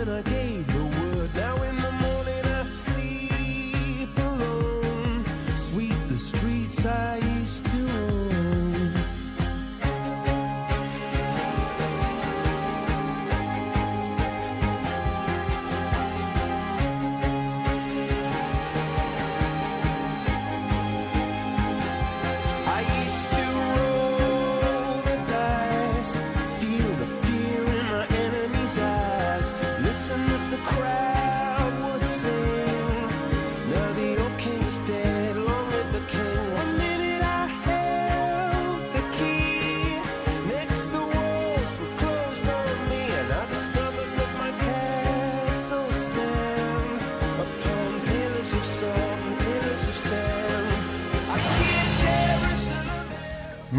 And I get.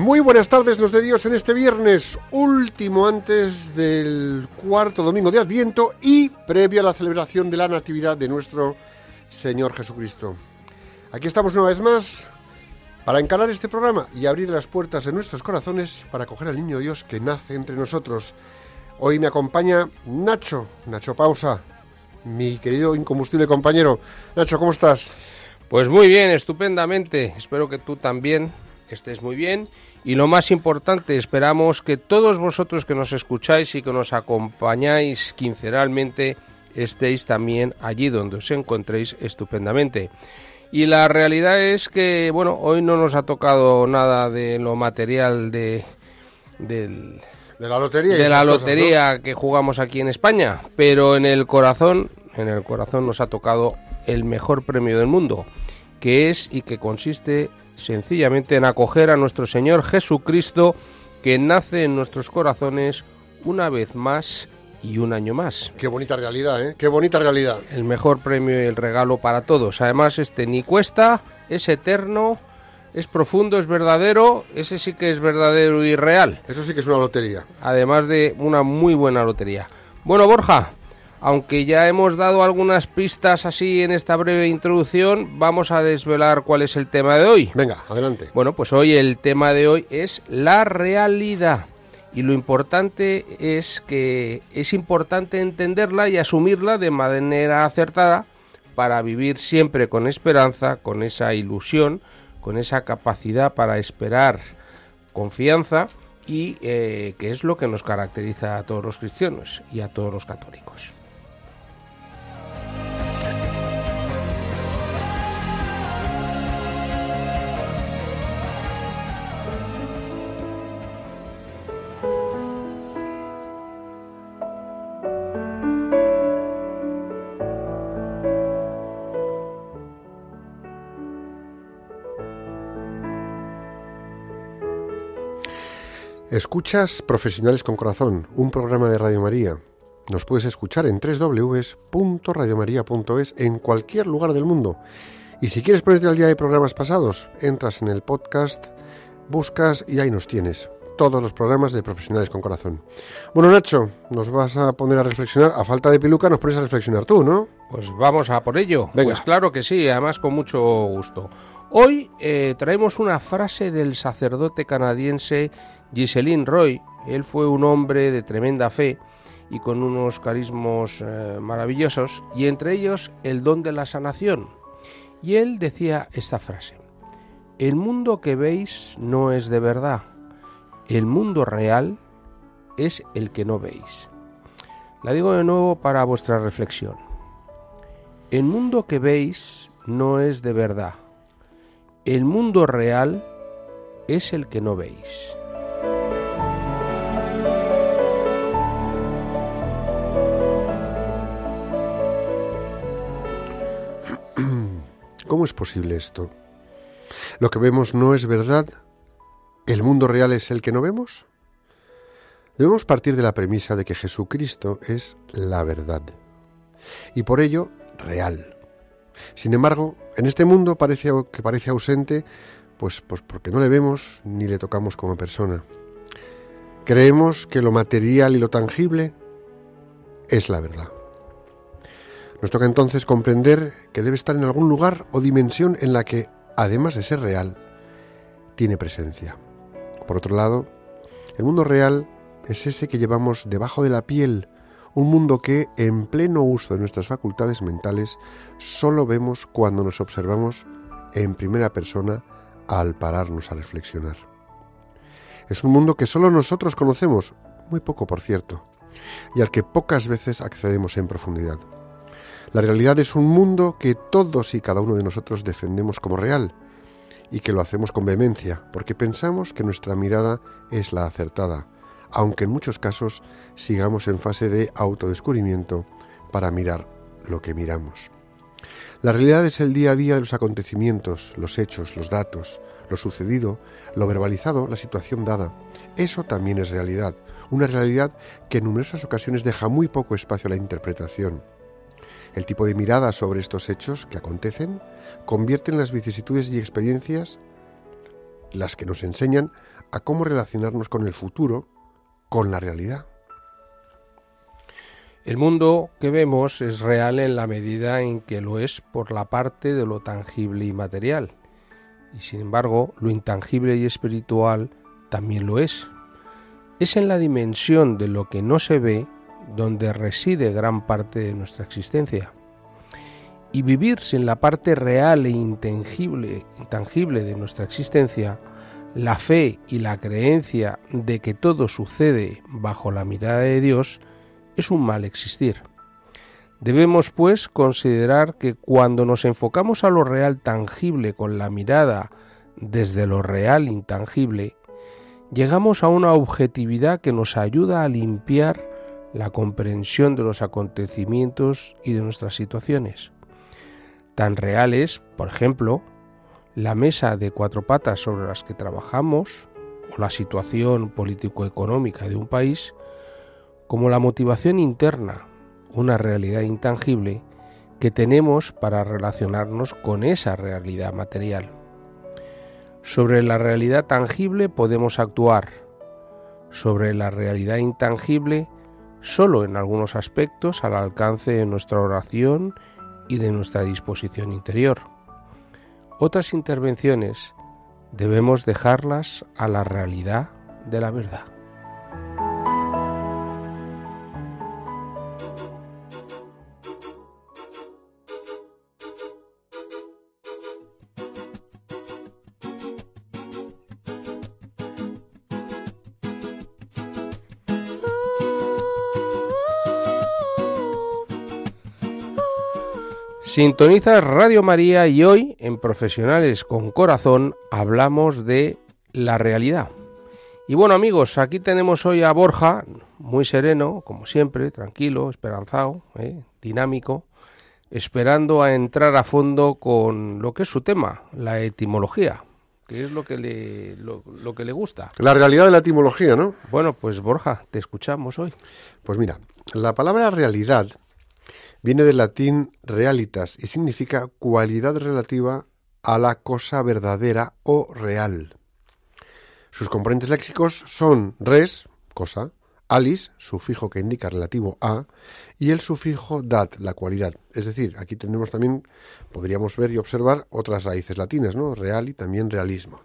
Muy buenas tardes, nos de Dios en este viernes, último antes del cuarto domingo de Adviento y previo a la celebración de la Natividad de nuestro Señor Jesucristo. Aquí estamos una vez más para encarar este programa y abrir las puertas de nuestros corazones para acoger al niño Dios que nace entre nosotros. Hoy me acompaña Nacho, Nacho Pausa, mi querido incombustible compañero. Nacho, ¿cómo estás? Pues muy bien, estupendamente. Espero que tú también estés muy bien. Y lo más importante, esperamos que todos vosotros que nos escucháis y que nos acompañáis quincenalmente estéis también allí donde os encontréis estupendamente. Y la realidad es que, bueno, hoy no nos ha tocado nada de lo material de, del, De la lotería. de la esas cosas, ¿no? lotería que jugamos aquí en España, pero en el corazón, en el corazón nos ha tocado el mejor premio del mundo, que es y que consiste sencillamente en acoger a nuestro Señor Jesucristo que nace en nuestros corazones una vez más y un año más. Qué bonita realidad, ¿eh? Qué bonita realidad. El mejor premio y el regalo para todos. Además, este ni cuesta, es eterno, es profundo, es verdadero, ese sí que es verdadero y real Eso sí que es una lotería. además de una muy buena lotería. Bueno, Borja, aunque ya hemos dado algunas pistas así en esta breve introducción, vamos a desvelar cuál es el tema de hoy. Venga, adelante. Bueno, pues hoy el tema de hoy es la realidad. Y lo importante es que es importante entenderla y asumirla de manera acertada para vivir siempre con esperanza, con esa ilusión, con esa capacidad para esperar confianza y eh, que es lo que nos caracteriza a todos los cristianos y a todos los católicos. Escuchas Profesionales con Corazón, un programa de Radio María. Nos puedes escuchar en www.radiomaria.es en cualquier lugar del mundo. Y si quieres ponerte al día de programas pasados, entras en el podcast, buscas y ahí nos tienes. Todos los programas de Profesionales con Corazón. Bueno, Nacho, nos vas a poner a reflexionar. A falta de peluca, nos pones a reflexionar tú, ¿no? Pues vamos a por ello. Venga. Pues claro que sí, además con mucho gusto. Hoy eh, traemos una frase del sacerdote canadiense Ghislaine Roy. Él fue un hombre de tremenda fe y con unos carismos eh, maravillosos, y entre ellos el don de la sanación. Y él decía esta frase, el mundo que veis no es de verdad, el mundo real es el que no veis. La digo de nuevo para vuestra reflexión. El mundo que veis no es de verdad. El mundo real es el que no veis. ¿Cómo es posible esto? ¿Lo que vemos no es verdad? ¿El mundo real es el que no vemos? Debemos partir de la premisa de que Jesucristo es la verdad y por ello real. Sin embargo, en este mundo parece que parece ausente, pues, pues porque no le vemos ni le tocamos como persona. Creemos que lo material y lo tangible es la verdad. Nos toca entonces comprender que debe estar en algún lugar o dimensión en la que, además de ser real, tiene presencia. Por otro lado, el mundo real es ese que llevamos debajo de la piel, un mundo que, en pleno uso de nuestras facultades mentales, solo vemos cuando nos observamos en primera persona al pararnos a reflexionar. Es un mundo que solo nosotros conocemos, muy poco por cierto, y al que pocas veces accedemos en profundidad. La realidad es un mundo que todos y cada uno de nosotros defendemos como real y que lo hacemos con vehemencia, porque pensamos que nuestra mirada es la acertada, aunque en muchos casos sigamos en fase de autodescubrimiento para mirar lo que miramos. La realidad es el día a día de los acontecimientos, los hechos, los datos, lo sucedido, lo verbalizado, la situación dada. Eso también es realidad, una realidad que en numerosas ocasiones deja muy poco espacio a la interpretación. El tipo de mirada sobre estos hechos que acontecen convierten las vicisitudes y experiencias las que nos enseñan a cómo relacionarnos con el futuro, con la realidad. El mundo que vemos es real en la medida en que lo es por la parte de lo tangible y material. Y sin embargo, lo intangible y espiritual también lo es. Es en la dimensión de lo que no se ve donde reside gran parte de nuestra existencia. Y vivir sin la parte real e intangible, intangible de nuestra existencia, la fe y la creencia de que todo sucede bajo la mirada de Dios, es un mal existir. Debemos, pues, considerar que cuando nos enfocamos a lo real tangible con la mirada desde lo real intangible, llegamos a una objetividad que nos ayuda a limpiar la comprensión de los acontecimientos y de nuestras situaciones. Tan reales, por ejemplo, la mesa de cuatro patas sobre las que trabajamos o la situación político-económica de un país, como la motivación interna, una realidad intangible que tenemos para relacionarnos con esa realidad material. Sobre la realidad tangible podemos actuar, sobre la realidad intangible solo en algunos aspectos al alcance de nuestra oración y de nuestra disposición interior. Otras intervenciones debemos dejarlas a la realidad de la verdad. Sintoniza Radio María y hoy en Profesionales con Corazón hablamos de la realidad. Y bueno amigos, aquí tenemos hoy a Borja, muy sereno, como siempre, tranquilo, esperanzado, ¿eh? dinámico, esperando a entrar a fondo con lo que es su tema, la etimología, que es lo que le, lo, lo que le gusta. La realidad de la etimología, ¿no? Bueno, pues Borja, te escuchamos hoy. Pues mira, la palabra realidad viene del latín realitas y significa cualidad relativa a la cosa verdadera o real. Sus componentes léxicos son res, cosa, alis, sufijo que indica relativo a, y el sufijo dat, la cualidad. Es decir, aquí tenemos también, podríamos ver y observar otras raíces latinas, ¿no? Real y también realismo.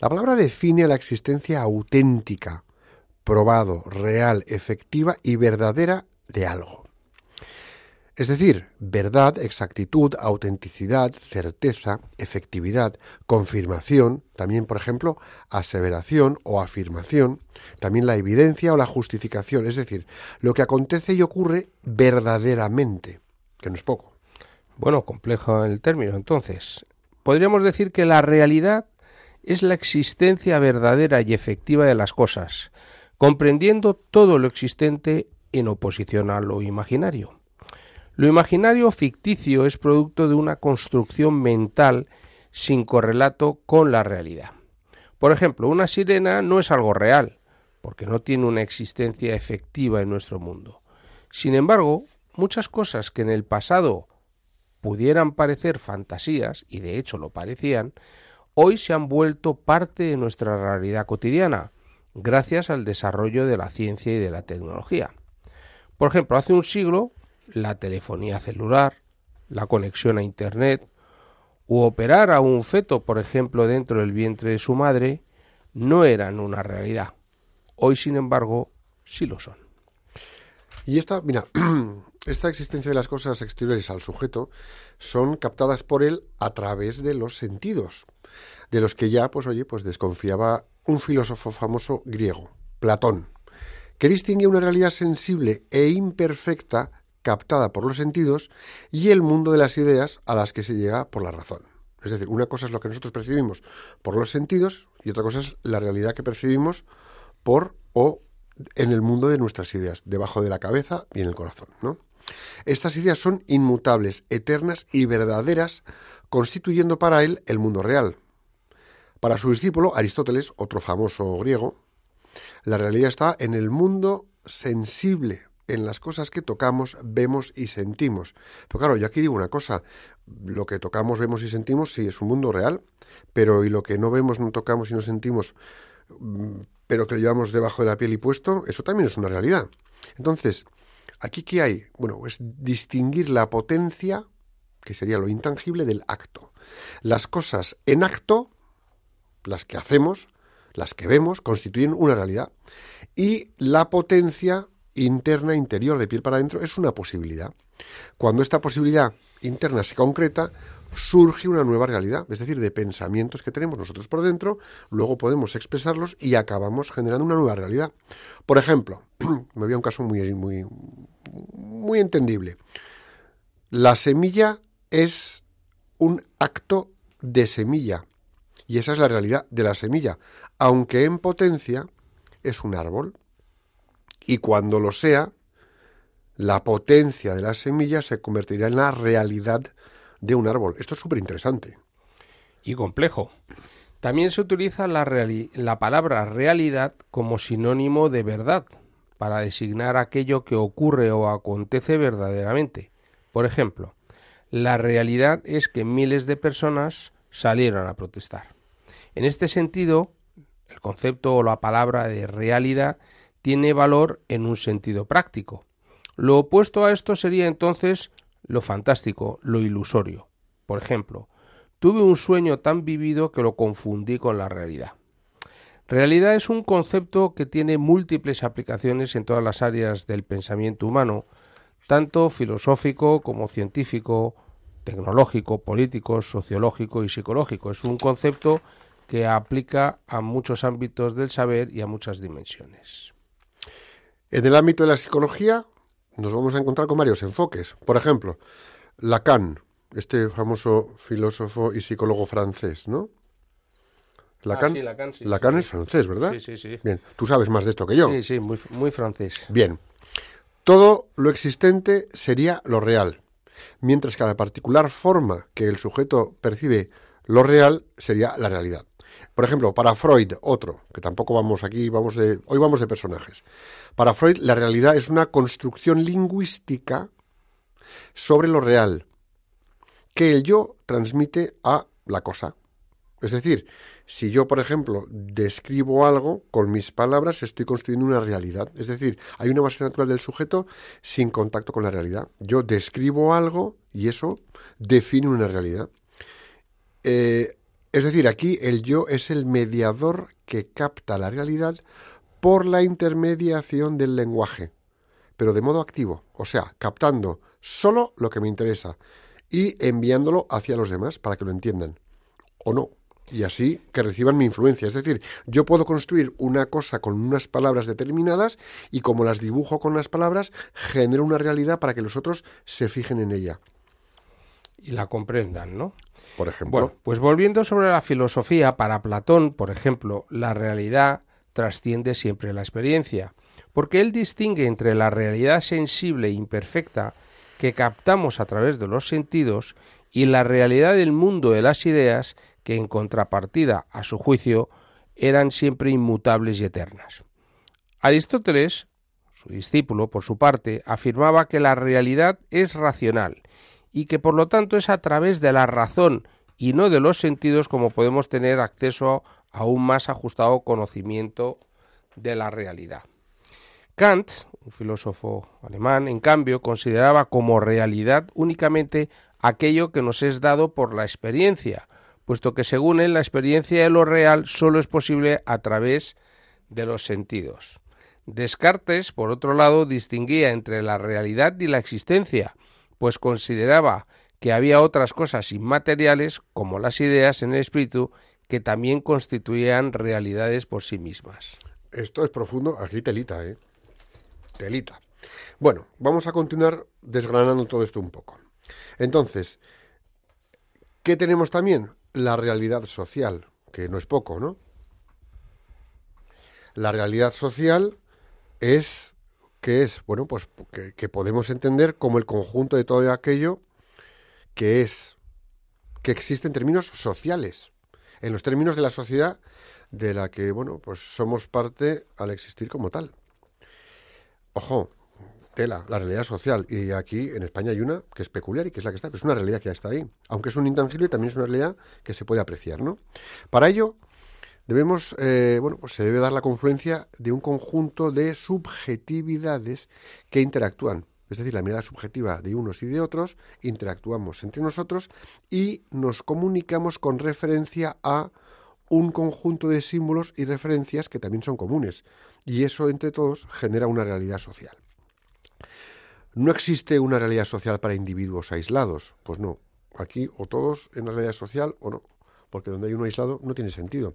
La palabra define la existencia auténtica, probado, real, efectiva y verdadera de algo. Es decir, verdad, exactitud, autenticidad, certeza, efectividad, confirmación, también, por ejemplo, aseveración o afirmación, también la evidencia o la justificación, es decir, lo que acontece y ocurre verdaderamente, que no es poco. Bueno, complejo el término. Entonces, podríamos decir que la realidad es la existencia verdadera y efectiva de las cosas, comprendiendo todo lo existente en oposición a lo imaginario. Lo imaginario ficticio es producto de una construcción mental sin correlato con la realidad. Por ejemplo, una sirena no es algo real, porque no tiene una existencia efectiva en nuestro mundo. Sin embargo, muchas cosas que en el pasado pudieran parecer fantasías, y de hecho lo parecían, hoy se han vuelto parte de nuestra realidad cotidiana, gracias al desarrollo de la ciencia y de la tecnología. Por ejemplo, hace un siglo, la telefonía celular, la conexión a Internet, u operar a un feto, por ejemplo, dentro del vientre de su madre, no eran una realidad. Hoy, sin embargo, sí lo son. Y esta, mira, esta existencia de las cosas exteriores al sujeto son captadas por él a través de los sentidos, de los que ya, pues oye, pues desconfiaba un filósofo famoso griego, Platón, que distingue una realidad sensible e imperfecta captada por los sentidos y el mundo de las ideas a las que se llega por la razón. Es decir, una cosa es lo que nosotros percibimos por los sentidos y otra cosa es la realidad que percibimos por o en el mundo de nuestras ideas, debajo de la cabeza y en el corazón, ¿no? Estas ideas son inmutables, eternas y verdaderas, constituyendo para él el mundo real. Para su discípulo, Aristóteles, otro famoso griego, la realidad está en el mundo sensible, en las cosas que tocamos, vemos y sentimos. Pero claro, yo aquí digo una cosa, lo que tocamos, vemos y sentimos, sí, es un mundo real, pero y lo que no vemos, no tocamos y no sentimos, mm, pero que lo llevamos debajo de la piel y puesto, eso también es una realidad. Entonces, ¿aquí qué hay? Bueno, es distinguir la potencia, que sería lo intangible, del acto. Las cosas en acto, las que hacemos, las que vemos, constituyen una realidad. Y la potencia interna, interior, de piel para adentro, es una posibilidad. Cuando esta posibilidad interna se concreta, surge una nueva realidad, es decir, de pensamientos que tenemos nosotros por dentro, luego podemos expresarlos y acabamos generando una nueva realidad. Por ejemplo, me voy a un caso muy, muy, muy entendible. La semilla es un acto de semilla y esa es la realidad de la semilla, aunque en potencia es un árbol. Y cuando lo sea, la potencia de la semilla se convertirá en la realidad de un árbol. Esto es súper interesante. Y complejo. También se utiliza la, la palabra realidad como sinónimo de verdad, para designar aquello que ocurre o acontece verdaderamente. Por ejemplo, la realidad es que miles de personas salieron a protestar. En este sentido, el concepto o la palabra de realidad tiene valor en un sentido práctico. Lo opuesto a esto sería entonces lo fantástico, lo ilusorio. Por ejemplo, tuve un sueño tan vivido que lo confundí con la realidad. Realidad es un concepto que tiene múltiples aplicaciones en todas las áreas del pensamiento humano, tanto filosófico como científico, tecnológico, político, sociológico y psicológico. Es un concepto que aplica a muchos ámbitos del saber y a muchas dimensiones. En el ámbito de la psicología nos vamos a encontrar con varios enfoques. Por ejemplo, Lacan, este famoso filósofo y psicólogo francés, ¿no? Lacan, Ah, sí, Lacan, sí, Lacan sí, es francés, ¿verdad? Sí, sí, sí. Bien, tú sabes más de esto que yo. Sí, sí, muy, muy francés. Bien. Todo lo existente sería lo real, mientras que la particular forma que el sujeto percibe lo real sería la realidad. Por ejemplo, para Freud, otro, que tampoco vamos aquí, vamos de, hoy vamos de personajes. Para Freud, la realidad es una construcción lingüística sobre lo real, que el yo transmite a la cosa. Es decir, si yo, por ejemplo, describo algo con mis palabras, estoy construyendo una realidad. Es decir, hay una base natural del sujeto sin contacto con la realidad. Yo describo algo y eso define una realidad. Eh, es decir, aquí el yo es el mediador que capta la realidad por la intermediación del lenguaje, pero de modo activo, o sea, captando solo lo que me interesa y enviándolo hacia los demás para que lo entiendan, o no, y así que reciban mi influencia. Es decir, yo puedo construir una cosa con unas palabras determinadas y como las dibujo con las palabras, genero una realidad para que los otros se fijen en ella. Y la comprendan, ¿no? Por ejemplo. Bueno, pues volviendo sobre la filosofía, para Platón, por ejemplo, la realidad trasciende siempre la experiencia, porque él distingue entre la realidad sensible e imperfecta que captamos a través de los sentidos y la realidad del mundo de las ideas que en contrapartida a su juicio eran siempre inmutables y eternas. Aristóteles, su discípulo, por su parte, afirmaba que la realidad es racional y que por lo tanto es a través de la razón y no de los sentidos como podemos tener acceso a un más ajustado conocimiento de la realidad. Kant, un filósofo alemán, en cambio, consideraba como realidad únicamente aquello que nos es dado por la experiencia, puesto que según él la experiencia de lo real solo es posible a través de los sentidos. Descartes, por otro lado, distinguía entre la realidad y la existencia, pues consideraba que había otras cosas inmateriales, como las ideas en el espíritu, que también constituían realidades por sí mismas. Esto es profundo, aquí telita, ¿eh? Telita. Bueno, vamos a continuar desgranando todo esto un poco. Entonces, ¿qué tenemos también? La realidad social, que no es poco, ¿no? La realidad social es que es, bueno, pues que, que podemos entender como el conjunto de todo aquello que es, que existe en términos sociales, en los términos de la sociedad de la que, bueno, pues somos parte al existir como tal. Ojo, tela, la realidad social. Y aquí en España hay una que es peculiar y que es la que está, pero es una realidad que ya está ahí. Aunque es un intangible, también es una realidad que se puede apreciar, ¿no? Para ello, debemos, eh, bueno, pues se debe dar la confluencia de un conjunto de subjetividades que interactúan. Es decir, la mirada subjetiva de unos y de otros, interactuamos entre nosotros y nos comunicamos con referencia a un conjunto de símbolos y referencias que también son comunes. Y eso entre todos genera una realidad social. No existe una realidad social para individuos aislados. Pues no. Aquí o todos en la realidad social o no. Porque donde hay uno aislado no tiene sentido.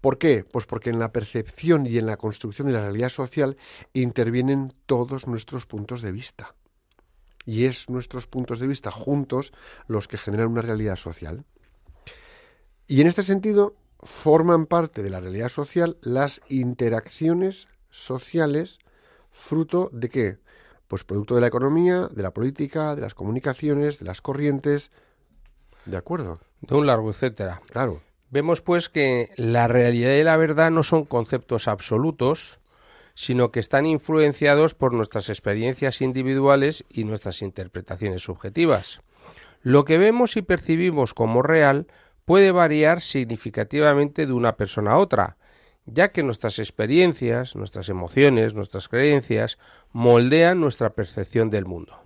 ¿Por qué? Pues porque en la percepción y en la construcción de la realidad social intervienen todos nuestros puntos de vista. Y es nuestros puntos de vista juntos los que generan una realidad social. Y en este sentido forman parte de la realidad social las interacciones sociales fruto de qué? Pues producto de la economía, de la política, de las comunicaciones, de las corrientes. ¿De acuerdo? De un largo etcétera. Claro. Vemos pues que la realidad y la verdad no son conceptos absolutos, sino que están influenciados por nuestras experiencias individuales y nuestras interpretaciones subjetivas. Lo que vemos y percibimos como real puede variar significativamente de una persona a otra, ya que nuestras experiencias, nuestras emociones, nuestras creencias moldean nuestra percepción del mundo.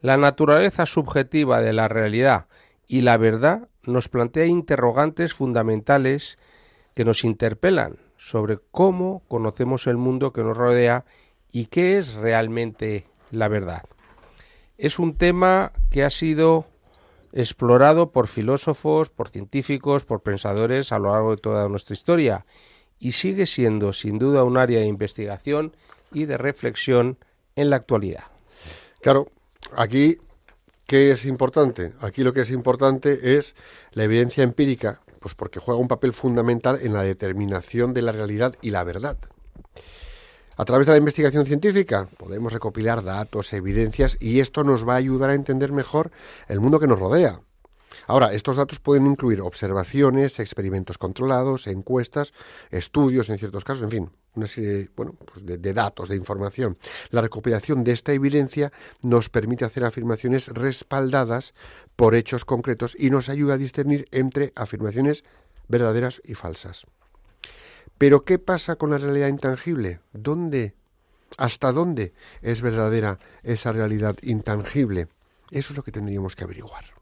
La naturaleza subjetiva de la realidad y la verdad nos plantea interrogantes fundamentales que nos interpelan sobre cómo conocemos el mundo que nos rodea y qué es realmente la verdad. Es un tema que ha sido explorado por filósofos, por científicos, por pensadores a lo largo de toda nuestra historia y sigue siendo sin duda un área de investigación y de reflexión en la actualidad. Claro, aquí, ¿qué es importante? Aquí lo que es importante es la evidencia empírica, pues porque juega un papel fundamental en la determinación de la realidad y la verdad. A través de la investigación científica podemos recopilar datos, evidencias y esto nos va a ayudar a entender mejor el mundo que nos rodea. Ahora, estos datos pueden incluir observaciones, experimentos controlados, encuestas, estudios en ciertos casos, en fin, una serie bueno, pues de, datos, de información. La recopilación de esta evidencia nos permite hacer afirmaciones respaldadas por hechos concretos y nos ayuda a discernir entre afirmaciones verdaderas y falsas. Pero ¿qué pasa con la realidad intangible? ¿Dónde? ¿Hasta dónde es verdadera esa realidad intangible? Eso es lo que tendríamos que averiguar.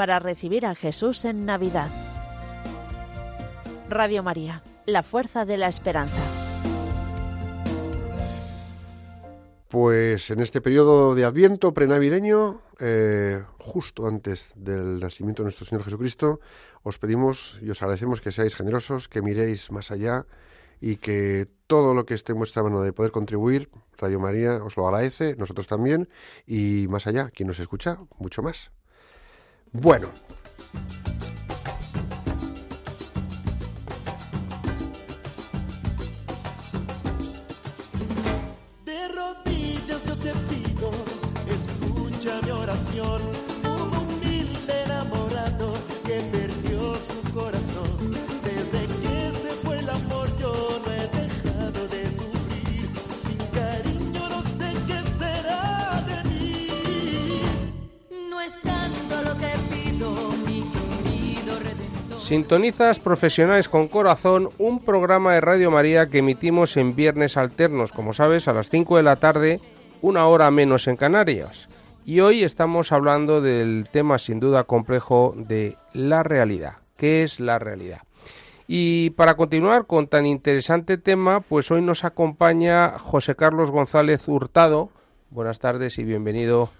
para recibir a Jesús en Navidad. Radio María, la fuerza de la esperanza. Pues en este periodo de Adviento prenavideño, eh, justo antes del nacimiento de nuestro Señor Jesucristo, os pedimos y os agradecemos que seáis generosos, que miréis más allá y que todo lo que esté en vuestra mano de poder contribuir, Radio María os lo agradece, nosotros también, y más allá, quien nos escucha, mucho más. Bueno. Sintonizas Profesionales con Corazón, un programa de Radio María que emitimos en viernes alternos, como sabes, a las 5 de la tarde, una hora menos en Canarias. Y hoy estamos hablando del tema sin duda complejo de la realidad. ¿Qué es la realidad? Y para continuar con tan interesante tema, pues hoy nos acompaña José Carlos González Hurtado. Buenas tardes y bienvenido,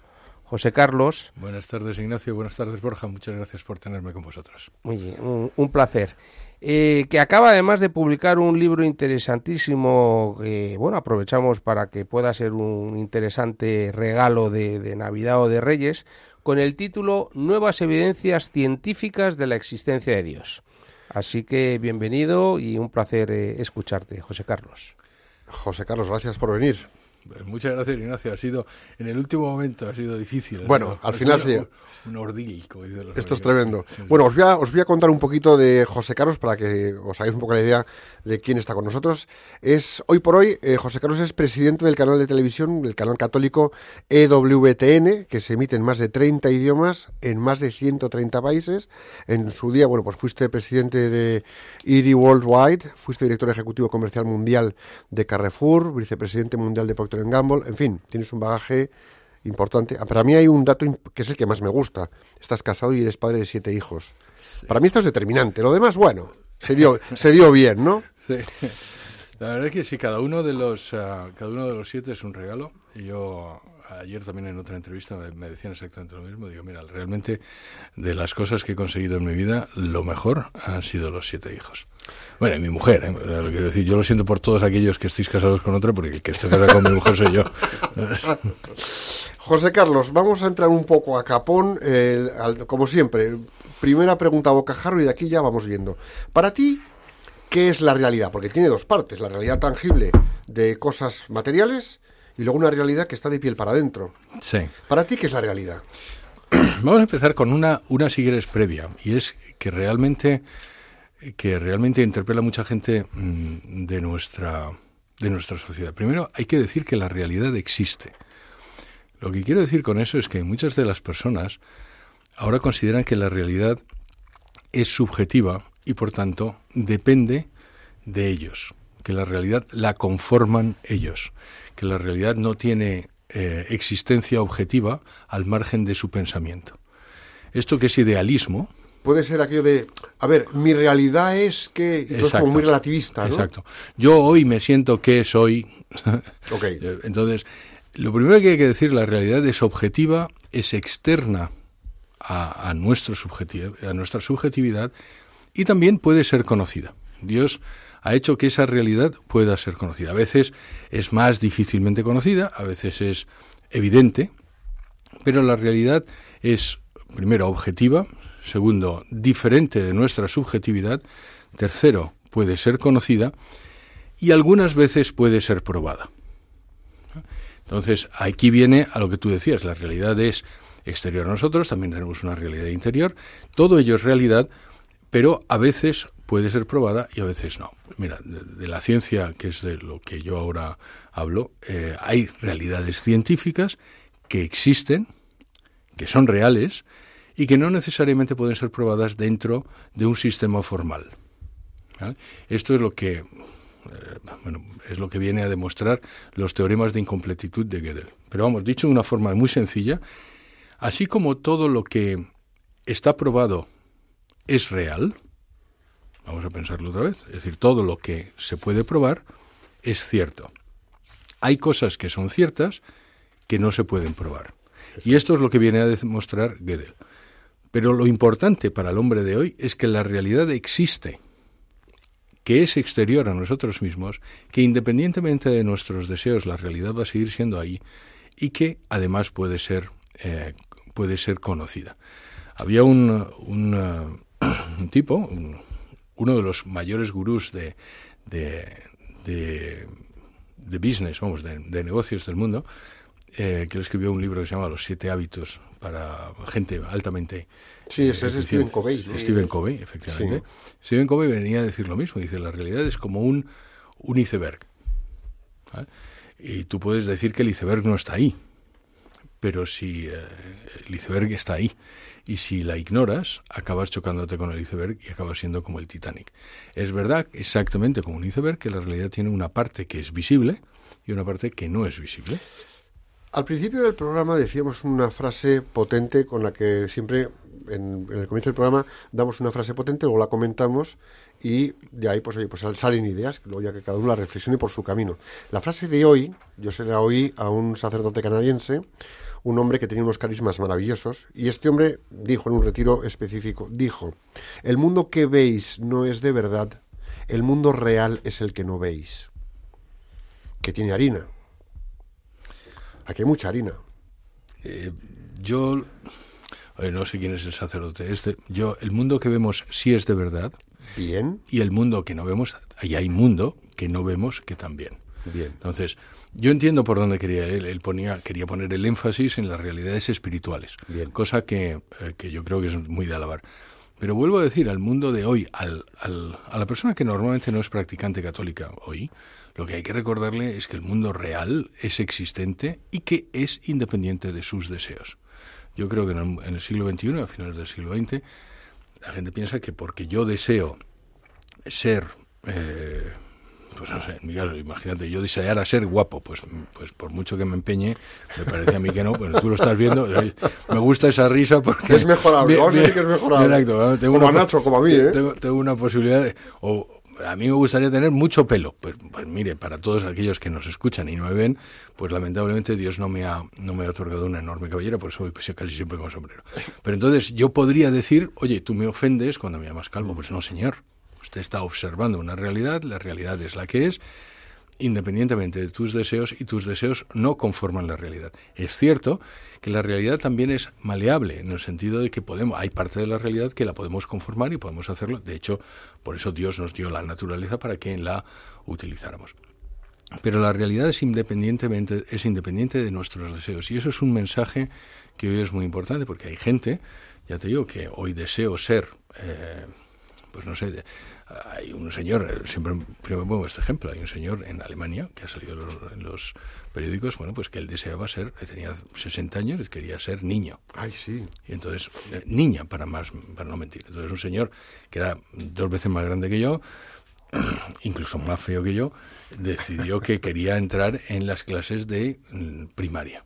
José Carlos. Buenas tardes, Ignacio. Buenas tardes, Borja. Muchas gracias por tenerme con vosotros. Muy bien, un, un placer. Eh, que acaba además de publicar un libro interesantísimo que, bueno, aprovechamos para que pueda ser un interesante regalo de, de Navidad o de Reyes, con el título Nuevas evidencias científicas de la existencia de Dios. Así que bienvenido y un placer eh, escucharte, José Carlos. José Carlos, gracias por venir. Eh, Muchas gracias, Ignacio. Ha sido, en el último momento, ha sido difícil. Bueno, sido- al final sí. Un, un ordil, como dicen los Esto es americanos. tremendo. Sí. Bueno, os voy, a, os voy a contar un poquito de José Carlos para que os hagáis un poco la idea de quién está con nosotros. Es hoy por hoy, eh, José Carlos es presidente del canal de televisión, el canal católico EWTN, que se emite en más de 30 idiomas, en más de 130 países. En su día, bueno, pues fuiste presidente de IRI Worldwide, fuiste director ejecutivo comercial mundial de Carrefour, vicepresidente mundial de Procter Gamble, en fin, tienes un bagaje importante. Ah, Para mí hay un dato que es el que más me gusta. Estás casado y eres padre de siete hijos. Para mí esto es determinante. Lo demás, bueno, se dio, se dio bien, ¿no? Sí. La verdad es que sí, cada uno de los, ah, cada uno de los siete es un regalo. Yo ayer también en otra entrevista me, decían exactamente lo mismo. Digo, mira, realmente de las cosas que he conseguido en mi vida, lo mejor han sido los siete hijos. Bueno, y mi mujer, ¿eh? Lo quiero decir, yo lo siento por todos aquellos que estéis casados con otra, porque el que esté casado con mi mujer soy yo. José Carlos, vamos a entrar un poco a capón, eh, como siempre. Primera pregunta a bocajarro y de aquí ya vamos viendo. Para ti, ¿qué es la realidad? Porque tiene dos partes, la realidad tangible de cosas materiales y luego una realidad que está de piel para adentro. Sí. Para ti, ¿qué es la realidad? Vamos a empezar con una, una si quieres previa, y es que realmente, que realmente interpela a mucha gente mm, de nuestra, de nuestra sociedad. Primero, hay que decir que la realidad existe. Lo que quiero decir con eso es que muchas de las personas ahora consideran que la realidad es subjetiva y por tanto depende de ellos, que la realidad la conforman ellos, que la realidad no tiene eh, existencia objetiva al margen de su pensamiento. Esto que es idealismo, Puede ser aquello de, a ver, mi realidad es que... y todo es como muy relativista, ¿no? Exacto. Yo hoy me siento que soy. Ok. Eh, Entonces, Lo primero que hay que decir, la realidad es objetiva, es externa a, a nuestro subjetivo, a nuestra subjetividad y también puede ser conocida. Dios ha hecho que esa realidad pueda ser conocida. A veces es más difícilmente conocida, a veces es evidente, pero la realidad es, primero, objetiva, segundo, diferente de nuestra subjetividad, tercero, puede ser conocida y algunas veces puede ser probada. Entonces, aquí viene a lo que tú decías, la realidad es exterior a nosotros, también tenemos una realidad interior, todo ello es realidad, pero a veces puede ser probada y a veces no. Mira, de, la ciencia, que es de lo que yo ahora hablo, eh, hay realidades científicas que existen, que son reales y que no necesariamente pueden ser probadas dentro de un sistema formal. Esto es lo que eh, bueno, es lo que viene a demostrar los teoremas de incompletitud de Gödel. Pero vamos, dicho de una forma muy sencilla, así como todo lo que está probado es real, vamos a pensarlo otra vez, es decir, todo lo que se puede probar es cierto. Hay cosas que son ciertas que no se pueden probar. Y esto es lo que viene a demostrar Gödel. Pero lo importante para el hombre de hoy es que la realidad existe, que es exterior a nosotros mismos, que independientemente de nuestros deseos la realidad va a seguir siendo ahí y que además puede ser, eh, puede ser conocida. Había un, un, uh, un tipo, un, uno de los mayores gurús de, de, de, de business, vamos, de, de, negocios del mundo, eh, que escribió un libro que se llama Los siete hábitos para gente altamente Sí, ese es Stephen Covey. ¿no? Stephen Covey, efectivamente. Sí. Stephen Covey venía a decir lo mismo. Dice, la realidad es como un, un iceberg. ¿vale? Y tú puedes decir que el iceberg no está ahí. Pero si eh, el iceberg está ahí y si la ignoras, acabas chocándote con el iceberg y acabas siendo como el Titanic. Es verdad, exactamente como un iceberg, que la realidad tiene una parte que es visible y una parte que no es visible. Al principio del programa decíamos una frase potente con la que siempre en, el comienzo del programa damos una frase potente, luego la comentamos y de ahí pues, oye, pues salen ideas, luego ya que cada uno la reflexione por su camino. La frase de hoy, yo se la oí a un sacerdote canadiense, un hombre que tenía unos carismas maravillosos, y este hombre dijo en un retiro específico, dijo, el mundo que veis no es de verdad, el mundo real es el que no veis, que tiene harina. Aquí hay mucha harina. Eh, yo no sé quién es el sacerdote este. Yo, el mundo que vemos sí es de verdad. Bien. Y el mundo que no vemos, ahí hay mundo que no vemos que también. Bien. Entonces, yo entiendo por dónde quería él. Él ponía, quería poner el énfasis en las realidades espirituales. Bien. Cosa que, eh, que yo creo que es muy de alabar. Pero vuelvo a decir, al mundo de hoy, al, al, a la persona que normalmente no es practicante católica hoy, lo que hay que recordarle es que el mundo real es existente y que es independiente de sus deseos. Yo creo que en el, en el siglo XXI, a finales del siglo XX, la gente piensa que porque yo deseo ser, eh, pues no sé, en mi caso, imagínate, yo deseara ser guapo, pues, pues por mucho que me empeñe, me parece a mí que no, bueno, tú lo estás viendo, me gusta esa risa porque... Es mejorable, que es mejorable. Tengo como una, a Nacho, como a mí, ¿eh? Tengo, tengo una posibilidad de... O, a mí me gustaría tener mucho pelo. Pues, pues, mire, para todos aquellos que nos escuchan y no me ven, pues lamentablemente Dios no me ha, no me ha otorgado una enorme cabellera, por eso voy casi siempre con sombrero. Pero entonces yo podría decir, oye, tú me ofendes cuando me llamas calvo. Pues no, señor. Usted está observando una realidad, la realidad es la que es, independientemente de tus deseos, y tus deseos no conforman la realidad. Es cierto que la realidad también es maleable, en el sentido de que podemos, hay parte de la realidad que la podemos conformar y podemos hacerlo. De hecho, por eso Dios nos dio la naturaleza para que la utilizáramos. Pero la realidad es independientemente, es independiente de nuestros deseos. Y eso es un mensaje que hoy es muy importante, porque hay gente, ya te digo, que hoy deseo ser, eh, pues no sé, hay un señor, siempre, siempre pongo este ejemplo, hay un señor en Alemania que ha salido en los, en los, periódicos, bueno, pues que él deseaba ser, tenía 60 años y quería ser niño. Ay, sí. Y entonces, eh, niña, para más, para no mentir. Entonces un señor que era dos veces más grande que yo, incluso más feo que yo, decidió que quería entrar en las clases de mm, primaria.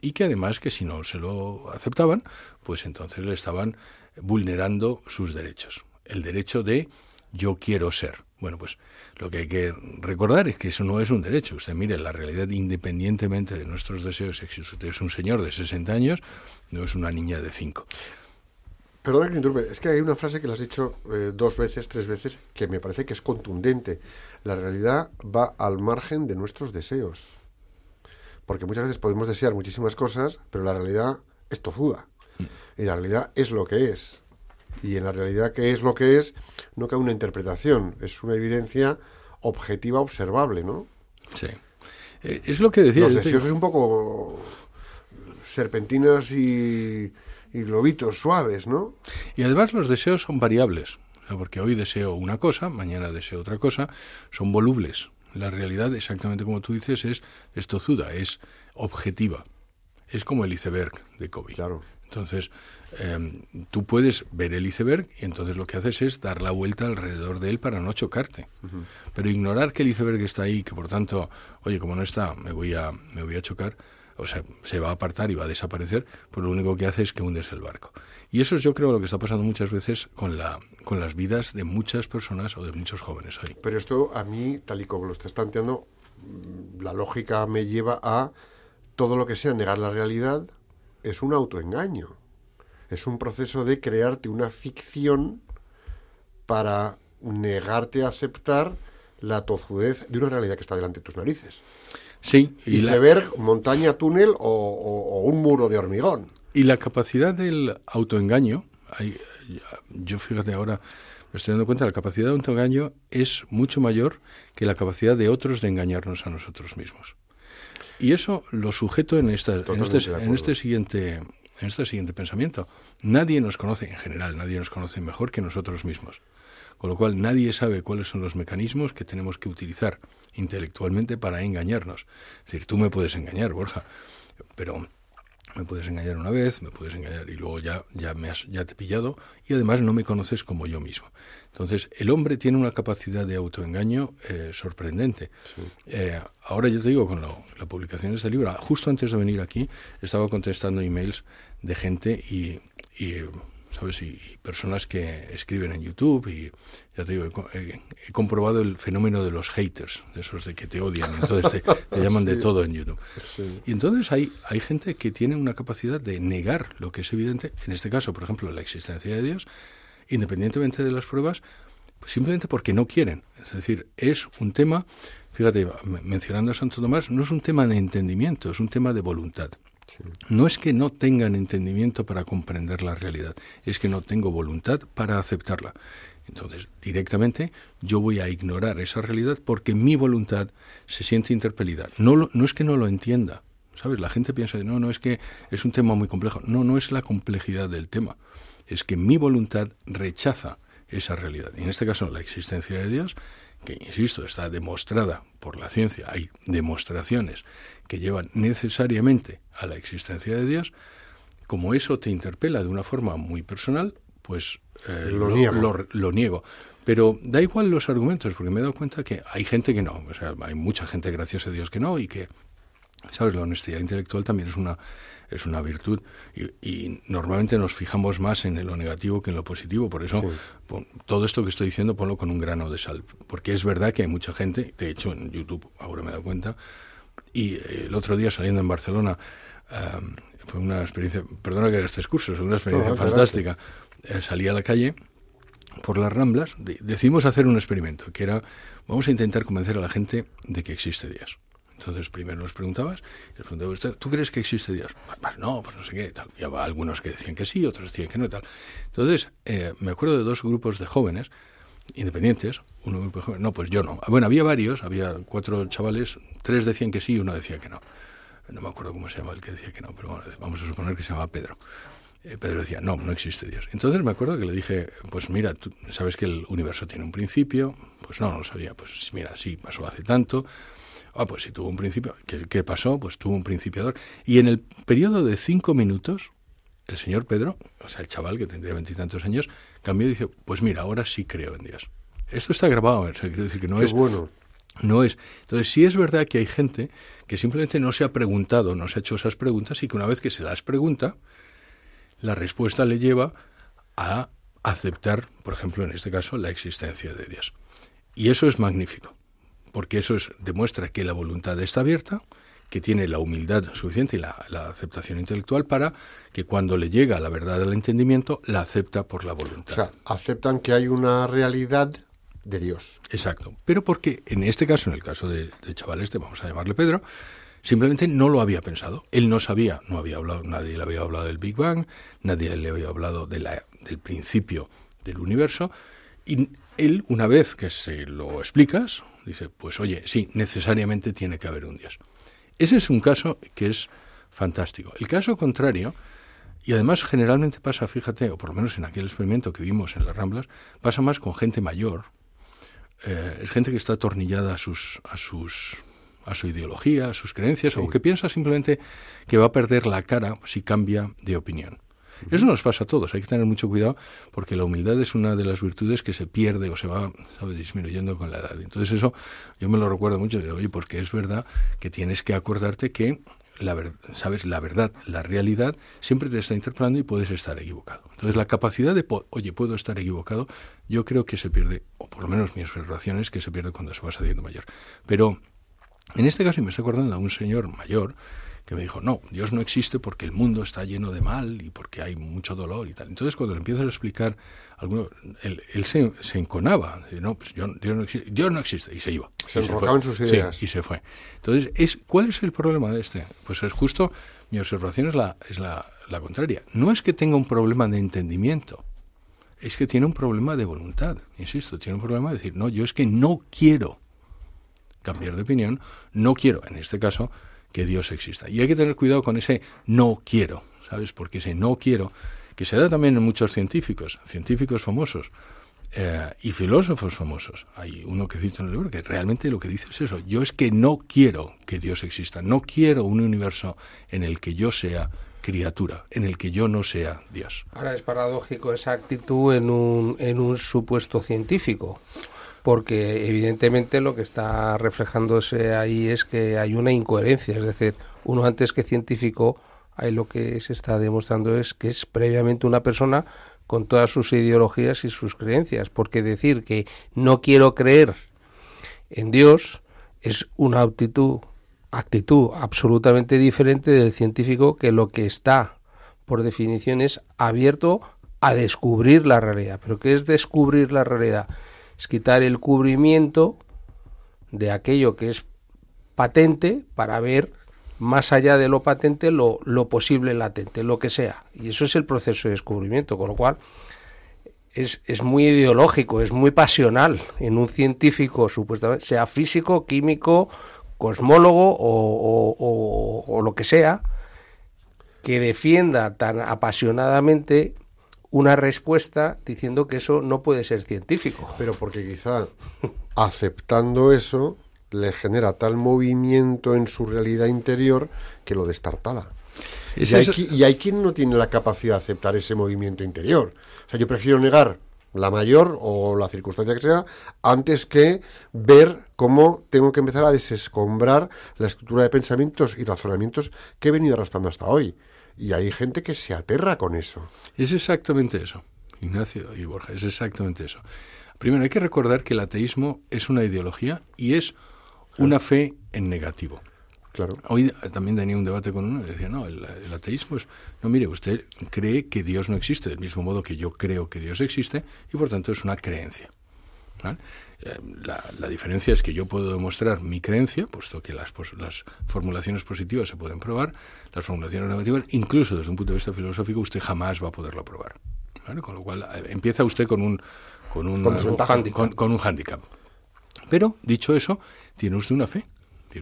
Y que además que si no se lo aceptaban, pues entonces le estaban vulnerando sus derechos. El derecho de yo quiero ser. Bueno, pues lo que hay que recordar es que eso no es un derecho. Usted mire, la realidad independientemente de nuestros deseos, si usted es un señor de 60 años, no es una niña de 5. Perdona que te interrumpe, es que hay una frase que la has dicho eh, dos veces, tres veces, que me parece que es contundente. La realidad va al margen de nuestros deseos. Porque muchas veces podemos desear muchísimas cosas, pero la realidad es tozuda. Y la realidad es lo que es. Y en la realidad que es lo que es, no cabe una interpretación, es una evidencia objetiva observable, ¿no? Sí. Eh, es lo que decía. Los deseos es un poco serpentinas y, y globitos suaves, ¿no? Y además los deseos son variables. O sea, porque hoy deseo una cosa, mañana deseo otra cosa, son volubles. La realidad, exactamente como tú dices, es, es tozuda, es objetiva. Es como el iceberg de Kobe. Claro. Entonces, eh, tú puedes ver el iceberg y entonces lo que haces es dar la vuelta alrededor de él para no chocarte. Pero ignorar que el iceberg está ahí, que por tanto, oye, como no está, me voy a, me voy a chocar, o sea, se va a apartar y va a desaparecer, pues lo único que hace es que hundes el barco. Y eso es yo creo lo que está pasando muchas veces con, la, con las vidas de muchas personas o de muchos jóvenes hoy. Pero esto a mí, tal y como lo estás planteando, mm, la lógica me lleva a todo lo que sea negar la realidad es un autoengaño. Es un proceso de crearte una ficción para negarte a aceptar la tozudez de una realidad que está delante de tus narices. Sí, y la, Iceberg, montaña, túnel o, o- o un muro de hormigón. y la capacidad del autoengaño, hay- yo fíjate ahora, me estoy dando cuenta, la capacidad de autoengaño es mucho mayor que la capacidad de otros de engañarnos a nosotros mismos. Y eso lo sujeto en, esta, en, este, en este siguiente en este siguiente pensamiento. Nadie nos conoce, en general, nadie nos conoce mejor que nosotros mismos. Con lo cual, nadie sabe cuáles son los mecanismos que tenemos que utilizar intelectualmente para engañarnos. Es decir, tú me puedes engañar, Borja, pero me puedes engañar una vez, me puedes engañar y luego ya, ya, me has, ya te he pillado y además no me conoces como yo mismo. Entonces, el hombre tiene una capacidad de autoengaño eh, sorprendente. Eh, ahora yo te digo, con lo- la publicación de este libro, justo antes de venir aquí, estaba contestando emails de gente y, y, ¿sabes? Y, y personas que escriben en YouTube y ya te digo, he, he- comprobado el fenómeno de los haters, de esos de que te odian, entonces te, te llaman de todo en YouTube. Sí. Y entonces hay, hay gente que tiene una capacidad de negar lo que es evidente, en este caso, por ejemplo, la existencia de Dios, independientemente de las pruebas, pues simplemente porque no quieren. Es decir, es un tema, fíjate, mencionando a Santo Tomás, no es un tema de entendimiento, es un tema de voluntad. No es que no tengan entendimiento para comprender la realidad, es que no tengo voluntad para aceptarla. Entonces, directamente yo voy a ignorar esa realidad porque mi voluntad se siente interpelida. No, lo- no es que no lo entienda, ¿sabes? La gente piensa, no, no es que es un tema muy complejo. No, no es la complejidad del tema. Es que mi voluntad rechaza esa realidad. Y en este caso, la existencia de Dios, que, insisto, está demostrada por la ciencia. Hay demostraciones que llevan necesariamente a la existencia de Dios. Como eso te interpela de una forma muy personal, pues eh, Lo niego. lo- lo niego. Pero da igual los argumentos, porque me he dado cuenta que hay gente que no. O sea, hay mucha gente, gracias a Dios, que no, y que, ¿sabes? La honestidad intelectual también es una, es una virtud. Y, y normalmente nos fijamos más en lo negativo que en lo positivo. Por eso, Sí. pon- todo esto que estoy diciendo, ponlo con un grano de sal. Porque es verdad que hay mucha gente, de hecho, en YouTube, ahora me he dado cuenta, y eh, el otro día saliendo en Barcelona, fue una experiencia, perdona que haga este es una experiencia No, fantástica. Eh, salí a la calle por las Ramblas, de- decidimos hacer un experimento, que era, vamos a intentar convencer a la gente de que existe Dios. Entonces, primero les preguntabas, les preguntabas, "¿Usted- ¿tú crees que existe Dios? Pues, pues no, pues no sé qué, tal. Y había algunos que decían que sí, otros decían que no, tal. Entonces, eh, me acuerdo de dos grupos de jóvenes, independientes, uno grupo de jóvenes, no, pues yo no. Bueno, había varios, había cuatro chavales, tres decían que sí y uno decía que no. No me acuerdo cómo se llama el que decía que no, pero bueno, vamos a suponer que se llama Pedro. Eh, Pedro decía, no, no existe Dios. Entonces me acuerdo que le dije, pues mira, tú sabes que el universo tiene un principio. Pues no, no lo sabía. Pues mira, sí, pasó hace tanto. Ah, pues si tuvo un principio. ¿Qué, qué pasó? Pues tuvo un principiador. Y en el periodo de cinco minutos, el señor Pedro, o sea, el chaval que tendría veintitantos años, cambió y dice, pues mira, ahora sí creo en Dios. Esto está grabado, o sea, quiero decir que no Qué es bueno. no es. Entonces, sí es verdad que hay gente que simplemente no se ha preguntado, no se ha hecho esas preguntas y que una vez que se las pregunta, la respuesta le lleva a aceptar, por ejemplo, en este caso, la existencia de Dios. Y eso es magnífico, porque eso es, demuestra que la voluntad está abierta, que tiene la humildad suficiente y la, la aceptación intelectual para que cuando le llega la verdad del entendimiento, la acepta por la O voluntad. sea, aceptan que hay una realidad de Dios. Exacto. Pero porque en este caso, en el caso de, chaval este, vamos a llamarle Pedro, simplemente no lo había pensado. Él no sabía, no había hablado, nadie le había hablado del Big Bang, nadie le había hablado de la, del principio del universo. Y él, una vez que se lo explicas, dice, pues oye, sí, necesariamente tiene que haber un Dios. Ese es un caso que es fantástico. El caso contrario, y además generalmente pasa, fíjate, o por lo menos en aquel experimento que vimos en las Ramblas, pasa más con gente mayor, eh, es gente que está atornillada a sus a sus a su ideología, a sus creencias, Sí. o que piensa simplemente que va a perder la cara si cambia de opinión. Eso nos pasa a todos, hay que tener mucho cuidado porque la humildad es una de las virtudes que se pierde o se va ¿sabe? disminuyendo con la edad. Entonces eso yo me lo recuerdo mucho, de, oye, porque es verdad que tienes que acordarte que la sabes la verdad, la realidad siempre te está interpelando y puedes estar equivocado. Entonces la capacidad de, oye, puedo estar equivocado, yo creo que se pierde, o por lo menos mi observación es que se pierde cuando se va haciendo mayor. Pero en este caso, y me estoy acordando de un señor mayor que me dijo, no, Dios no existe porque el mundo está lleno de mal y porque hay mucho dolor y tal. Entonces, cuando le empiezas a explicar, alguno, él, él se, se enconaba, no, pues Dios, Dios no existe, Dios no existe, y se iba. Se enrocaba en sus Sí, ideas. y se fue. Entonces, es, ¿cuál es el problema de este? Pues es justo, mi observación es la, es la, la contraria. No es que tenga un problema de entendimiento, es que tiene un problema de voluntad, insisto, tiene un problema de decir, no, yo es que no quiero cambiar de opinión, no quiero, en este caso, que Dios exista. Y hay que tener cuidado con ese no quiero, ¿sabes? Porque ese no quiero, que se da también en muchos científicos, científicos famosos eh, y filósofos famosos. Hay uno que cito en el libro que realmente lo que dice es eso, yo es que no quiero que Dios exista, no quiero un universo en el que yo sea criatura, en el que yo no sea Dios. Ahora es paradójico esa actitud en un, en un supuesto científico, porque evidentemente lo que está reflejándose ahí es que hay una incoherencia, es decir, uno antes que científico, ahí lo que se está demostrando es que es previamente una persona con todas sus ideologías y sus creencias, porque decir que no quiero creer en Dios es una actitud, absolutamente diferente del científico que lo que está, por definición, es abierto a descubrir la realidad. ¿Pero qué es descubrir la realidad? Es quitar el cubrimiento de aquello que es patente para ver más allá de lo patente lo, lo posible latente, lo que sea. Y eso es el proceso de descubrimiento, con lo cual es, es muy ideológico, es muy pasional en un científico, supuestamente, sea físico, químico, cosmólogo o, o- o- o lo que sea, que defienda tan apasionadamente una respuesta diciendo que eso no puede ser científico. Pero porque quizá aceptando eso le genera tal movimiento en su realidad interior que lo destartala. Y hay, y hay quien no tiene la capacidad de aceptar ese movimiento interior. O sea, yo prefiero negar la mayor o la circunstancia que sea antes que ver cómo tengo que empezar a desescombrar la estructura de pensamientos y razonamientos que he venido arrastrando hasta hoy. Y hay gente que se aterra con eso. Es exactamente eso, Ignacio y Borja, es exactamente eso. Primero, hay que recordar que el ateísmo es una ideología y es una fe en negativo. Claro. Hoy también tenía un debate con uno y decía, no, el, el ateísmo es, no, mire, usted cree que Dios no existe, del mismo modo que yo creo que Dios existe, y por tanto es una creencia. ¿vale? Eh, La, la diferencia es que yo puedo demostrar mi creencia, puesto que las, pos- las formulaciones positivas se pueden probar, las formulaciones negativas, incluso desde un punto de vista filosófico, usted jamás va a poderlo probar. ¿vale? Con lo cual, eh, empieza usted con un, con un, Con desventaja. handicap, con- con un hándicap. Pero, dicho eso, tiene usted una fe,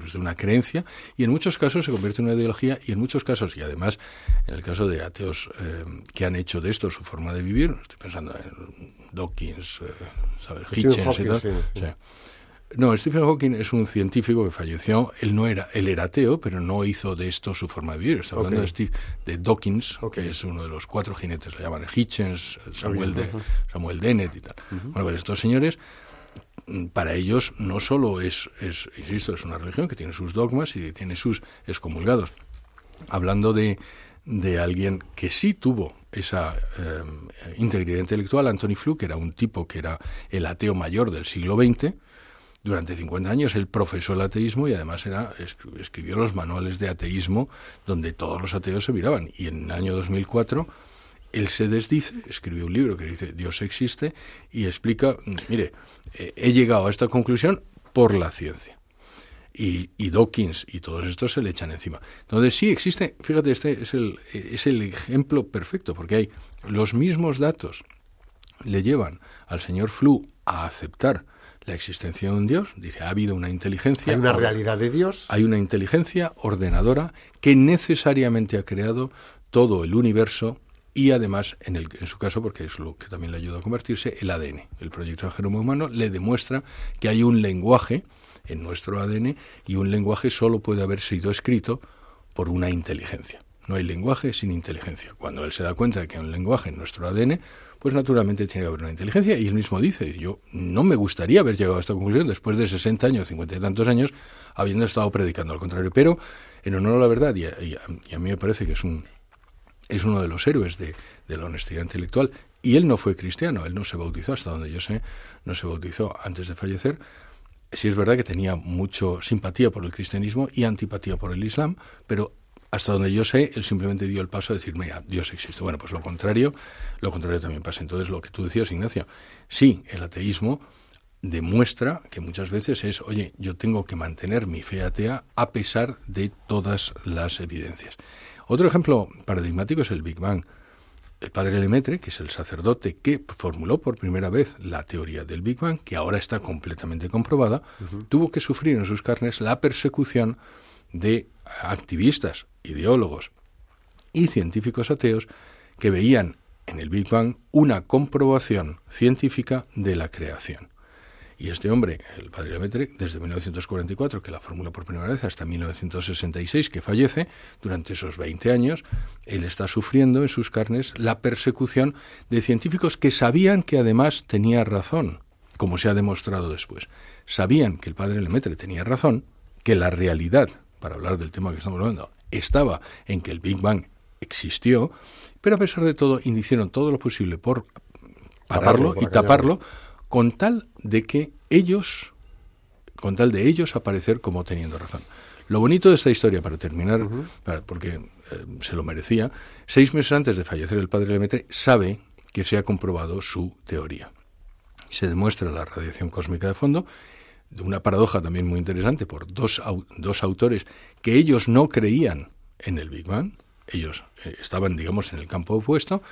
usted una creencia, y en muchos casos se convierte en una ideología, y en muchos casos, y además en el caso de ateos eh, que han hecho de esto su forma de vivir, estoy pensando en Dawkins, eh, Hitchens y tal. sí, sí. Sí. No, Stephen Hawking es un científico que falleció. Él no era, él era ateo, pero no hizo de esto su forma de vivir. Estoy hablando de, Steve, de Dawkins, que es uno de los cuatro jinetes, le llaman Hitchens, Samuel, bien. de, Samuel Dennett y tal. Bueno, pues estos señores para ellos no solo es, es, insisto, es una religión que tiene sus dogmas y tiene sus excomulgados. Hablando de, de alguien que sí tuvo esa eh, integridad intelectual, Anthony Flew, que era un tipo que era el ateo mayor del siglo XX, durante 50 años él profesó el ateísmo y además era, escri- escribió los manuales de ateísmo donde todos los ateos se miraban. Y en el año 2004 él se desdice, escribió un libro que dice Dios existe y explica, mire, eh, he llegado a esta conclusión por la ciencia. Y, y Dawkins y todos estos se le echan encima. Entonces sí existe, fíjate, este es el, es el ejemplo perfecto, porque hay los mismos datos le llevan al señor Flu a aceptar la existencia de un Dios, dice, ha habido una inteligencia. Hay una realidad de Dios. Hay una inteligencia ordenadora que necesariamente ha creado todo el universo y además, en, el, en su caso, porque es lo que también le ayuda a convertirse, el ADN. El proyecto de genoma humano le demuestra que hay un lenguaje en nuestro ADN y un lenguaje solo puede haber sido escrito por una inteligencia. No hay lenguaje sin inteligencia. Cuando él se da cuenta de que hay un lenguaje en nuestro ADN, pues naturalmente tiene que haber una inteligencia. Y él mismo dice, yo no me gustaría haber llegado a esta conclusión después de 60 años, 50 y tantos años, habiendo estado predicando al contrario. Pero, en honor a la verdad, y a, y y a mí me parece que es un, es uno de los héroes de, la honestidad intelectual. Y él no fue cristiano, él no se bautizó, hasta donde yo sé, no se bautizó antes de fallecer. Sí es verdad que tenía mucho simpatía por el cristianismo y antipatía por el islam, pero hasta donde yo sé, él simplemente dio el paso a decir, mira, Dios existe. Bueno, pues lo contrario, lo contrario también pasa. Entonces, lo que tú decías, Ignacio, sí, el ateísmo demuestra que muchas veces es, oye, yo tengo que mantener mi fe atea a pesar de todas las evidencias. Otro ejemplo paradigmático es el Big Bang. El padre Lemaitre, que es el sacerdote que formuló por primera vez la teoría del Big Bang, que ahora está completamente comprobada, tuvo que sufrir en sus carnes la persecución de activistas, ideólogos y científicos ateos que veían en el Big Bang una comprobación científica de la creación. Y este hombre, el padre Lemaitre, desde 1944, que la formula por primera vez, hasta 1966, que fallece, durante esos 20 años, él está sufriendo en sus carnes la persecución de científicos que sabían que además tenía razón, como se ha demostrado después. Sabían que el padre Lemaitre tenía razón, que la realidad, para hablar del tema que estamos hablando, estaba en que el Big Bang existió, pero a pesar de todo, hicieron todo lo posible por Taparlo, pararlo por y taparlo con tal de que ellos, con tal de ellos aparecer como teniendo razón. Lo bonito de esta historia, para terminar, porque eh, se lo merecía, seis meses antes de fallecer el padre Lemaitre, sabe que se ha comprobado su teoría. Se demuestra la radiación cósmica de fondo, de una paradoja también muy interesante por dos, au- dos autores que ellos no creían en el Big Bang, ellos eh, estaban, digamos, en el campo opuesto,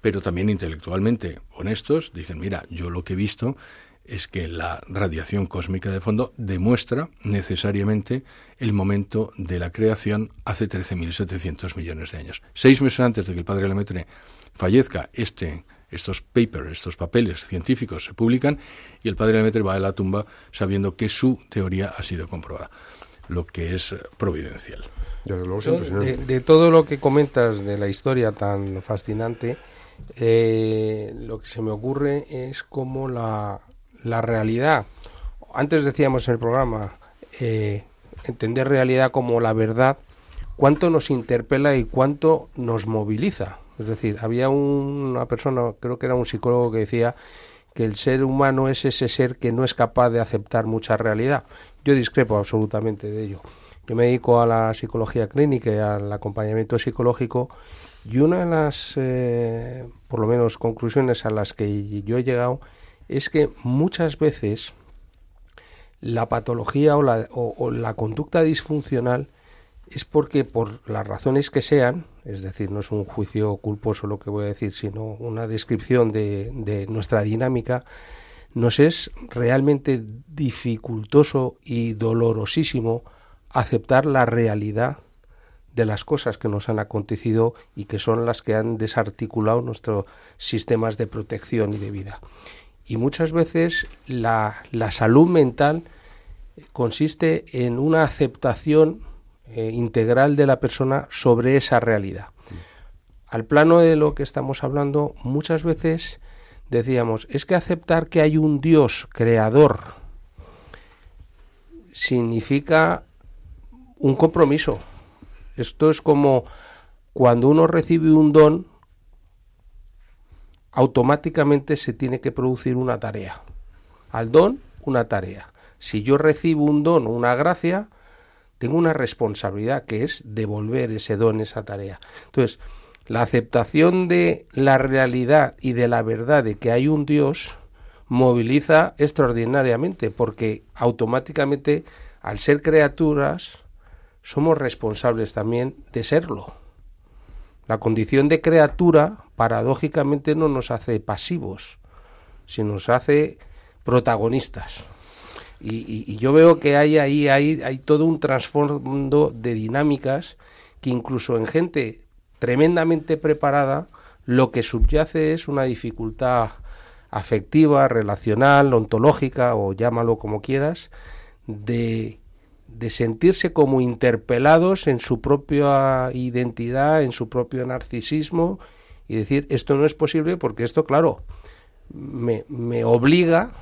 pero también intelectualmente honestos, dicen, mira, yo lo que he visto es que la radiación cósmica de fondo demuestra necesariamente el momento de la creación hace 13.700 millones de años. Seis meses antes de que el padre Lemaitre fallezca, este, estos papers, estos papeles científicos se publican y el padre Lemaitre va a la tumba sabiendo que su teoría ha sido comprobada, lo que es eh, providencial. Desde luego es Yo, impresionante. de, de todo lo que comentas de la historia tan fascinante, eh, lo que se me ocurre es como la, la realidad. Antes decíamos en el programa, eh, entender realidad como la verdad, cuánto nos interpela y cuánto nos moviliza. Es decir, había un- una persona, creo que era un psicólogo, que decía que el ser humano es ese ser que no es capaz de aceptar mucha realidad. Yo discrepo absolutamente de ello. Yo me dedico a la psicología clínica y al acompañamiento psicológico y una de las, eh, por lo menos, conclusiones a las que yo he llegado es que muchas veces la patología o la, o- la conducta disfuncional es porque por las razones que sean, es decir, no es un juicio culposo lo que voy a decir, sino una descripción de, de nuestra dinámica, nos es realmente dificultoso y dolorosísimo aceptar la realidad de las cosas que nos han acontecido y que son las que han desarticulado nuestros sistemas de protección y de vida. Y muchas veces la, la salud mental consiste en una aceptación eh, integral de la persona sobre esa realidad. Al plano de lo que estamos hablando, muchas veces decíamos, es que aceptar que hay un Dios creador significa un compromiso. Esto es como cuando uno recibe un don, automáticamente se tiene que producir una tarea. Al don, una tarea. si yo recibo un don o una gracia, tengo una responsabilidad que es devolver ese don, esa tarea. Entonces, la aceptación de la realidad y de la verdad de que hay un Dios moviliza extraordinariamente, porque automáticamente, al ser criaturas, somos responsables también de serlo. La condición de criatura, paradójicamente, no nos hace pasivos, sino nos hace protagonistas. Y, yo veo que hay ahí hay, hay todo un trasfondo de dinámicas que incluso en gente tremendamente preparada, lo que subyace es una dificultad afectiva, relacional, ontológica o llámalo como quieras, de, de sentirse como interpelados en su propia identidad, en su propio narcisismo y decir esto no es posible porque esto, claro, me, me obliga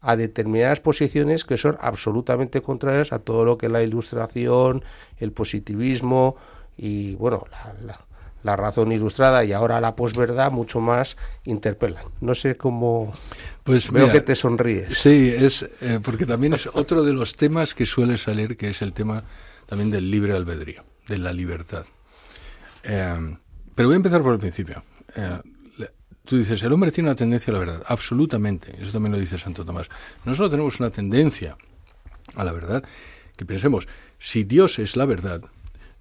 a determinadas posiciones que son absolutamente contrarias a todo lo que la ilustración, el positivismo y, bueno, la, la- la razón ilustrada y ahora la posverdad mucho más interpelan. No sé cómo... Pues Veo mira, que te sonríes. Sí, es eh, porque también es otro de los temas que suele salir, que es el tema también del libre albedrío, de la libertad. Eh, pero voy a empezar por el principio. Eh, tú dices, el hombre tiene una tendencia a la verdad. Absolutamente. Eso también lo dice Santo Tomás. No solo tenemos una tendencia a la verdad, que pensemos, si Dios es la verdad,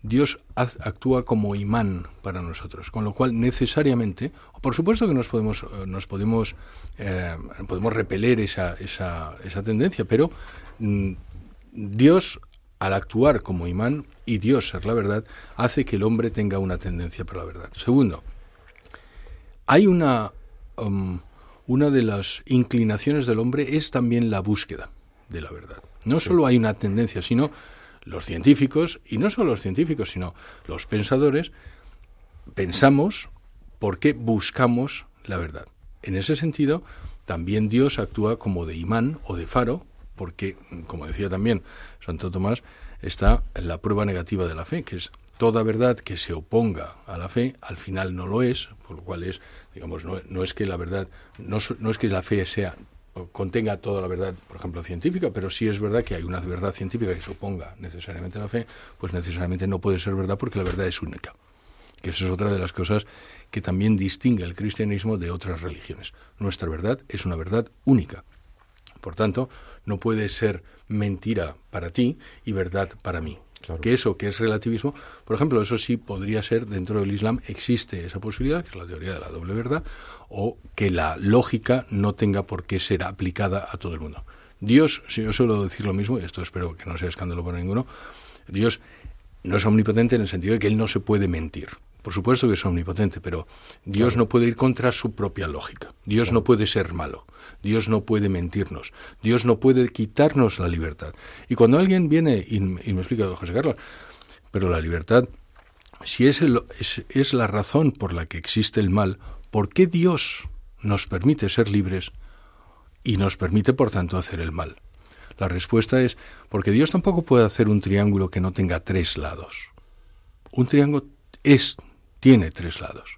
Dios actúa como imán para nosotros, con lo cual necesariamente, o por supuesto que nos podemos, eh, nos podemos, eh, podemos repeler esa, esa, esa tendencia, pero mm, Dios al actuar como imán y Dios ser la verdad, hace que el hombre tenga una tendencia por la verdad. Segundo, hay una, um, una de las inclinaciones del hombre es también la búsqueda de la verdad. No solo hay una tendencia, sino los científicos, y no solo los científicos, sino los pensadores, pensamos porque buscamos la verdad. En ese sentido, también Dios actúa como de imán o de faro, porque, como decía también Santo Tomás, está la prueba negativa de la fe, que es toda verdad que se oponga a la fe, al final no lo es, por lo cual es, digamos, no, no es que la verdad, no, no es que la fe sea contenga toda la verdad, por ejemplo, científica, pero sí es verdad que hay una verdad científica que se oponga necesariamente a la fe, pues necesariamente no puede ser verdad porque la verdad es única que eso es otra de las cosas que también distingue el cristianismo de otras religiones. Nuestra verdad es una verdad única. Por tanto, no puede ser mentira para ti y verdad para mí. Que eso, que es relativismo, por ejemplo, eso sí podría ser dentro del Islam, existe esa posibilidad, que es la teoría de la doble verdad, o que la lógica no tenga por qué ser aplicada a todo el mundo. Dios, si yo suelo decir lo mismo, y esto espero que no sea escándalo para ninguno, Dios no es omnipotente en el sentido de que Él no se puede mentir. Por supuesto que es omnipotente, pero Dios no puede ir contra su propia lógica. Dios no puede ser malo. Dios no puede mentirnos. Dios no puede quitarnos la libertad. Y cuando alguien viene y, me explica, José Carlos, pero la libertad, si es, es, es la razón por la que existe el mal, ¿por qué Dios nos permite ser libres y nos permite, por tanto, hacer el mal? La respuesta es porque Dios tampoco puede hacer un triángulo que no tenga tres lados. Un triángulo es tiene tres lados.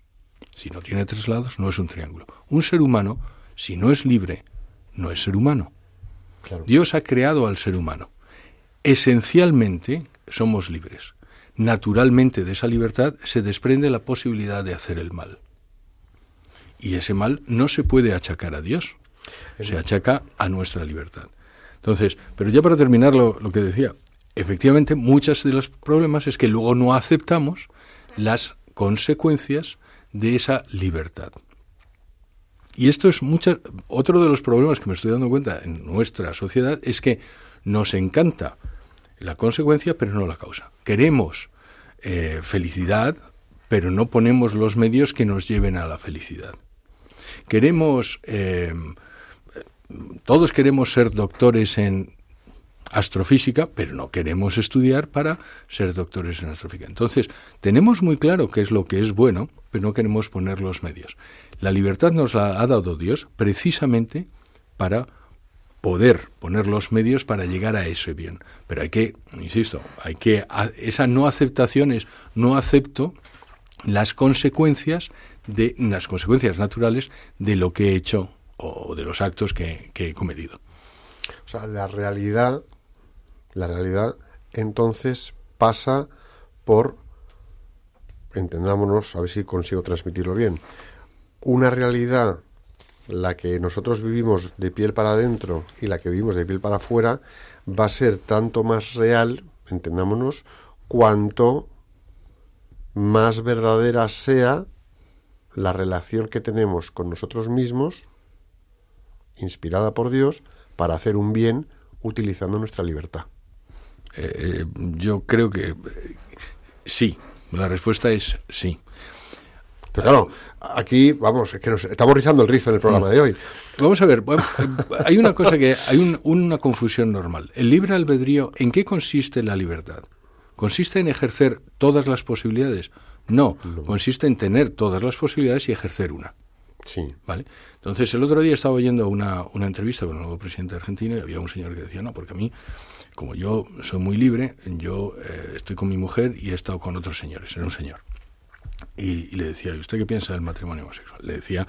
Si no tiene tres lados, no es un triángulo. Un ser humano, si no es libre, no es ser humano. Claro. Dios ha creado al ser humano. Esencialmente somos libres. Naturalmente de esa libertad se desprende la posibilidad de hacer el mal. Y ese mal no se puede achacar a Dios, se achaca a nuestra libertad. Entonces, pero ya para terminar lo, lo que decía, efectivamente muchos de los problemas es que luego no aceptamos las consecuencias de esa libertad. Y esto es mucha, otro de los problemas que me estoy dando cuenta en nuestra sociedad es que nos encanta la consecuencia, pero no la causa. Queremos eh, felicidad, pero no ponemos los medios que nos lleven a la felicidad. Queremos, eh, todos queremos ser doctores en astrofísica, pero no queremos estudiar para ser doctores en astrofísica. Entonces, tenemos muy claro qué es lo que es bueno, pero no queremos poner los medios. La libertad nos la ha dado Dios precisamente para poder poner los medios para llegar a ese bien. Pero hay que, insisto, hay que esa no aceptación es no acepto las consecuencias de las consecuencias naturales de lo que he hecho o de los actos que, que he cometido. O sea, la realidad, la realidad entonces pasa por, entendámonos, a ver si consigo transmitirlo bien, una realidad, la que nosotros vivimos de piel para adentro y la que vivimos de piel para afuera, va a ser tanto más real, entendámonos, cuanto más verdadera sea la relación que tenemos con nosotros mismos, inspirada por Dios, para hacer un bien utilizando nuestra libertad. Eh, yo creo que eh, sí. La respuesta es sí. Pero claro, aquí, vamos, es que nos estamos rizando el rizo en el programa de hoy. Vamos a ver, bueno, eh, hay una cosa que hay un- una confusión normal. El libre albedrío, ¿en qué consiste la libertad? ¿Consiste en ejercer todas las posibilidades? No, consiste en tener todas las posibilidades y ejercer una. Sí. ¿Vale? Entonces, el otro día estaba oyendo una, una entrevista con el nuevo presidente argentino y había un señor que decía, no, porque a mí, como yo soy muy libre, yo eh, estoy con mi mujer y he estado con otros señores, era un señor. Y, y le decía, ¿y usted qué piensa del matrimonio homosexual? Le decía,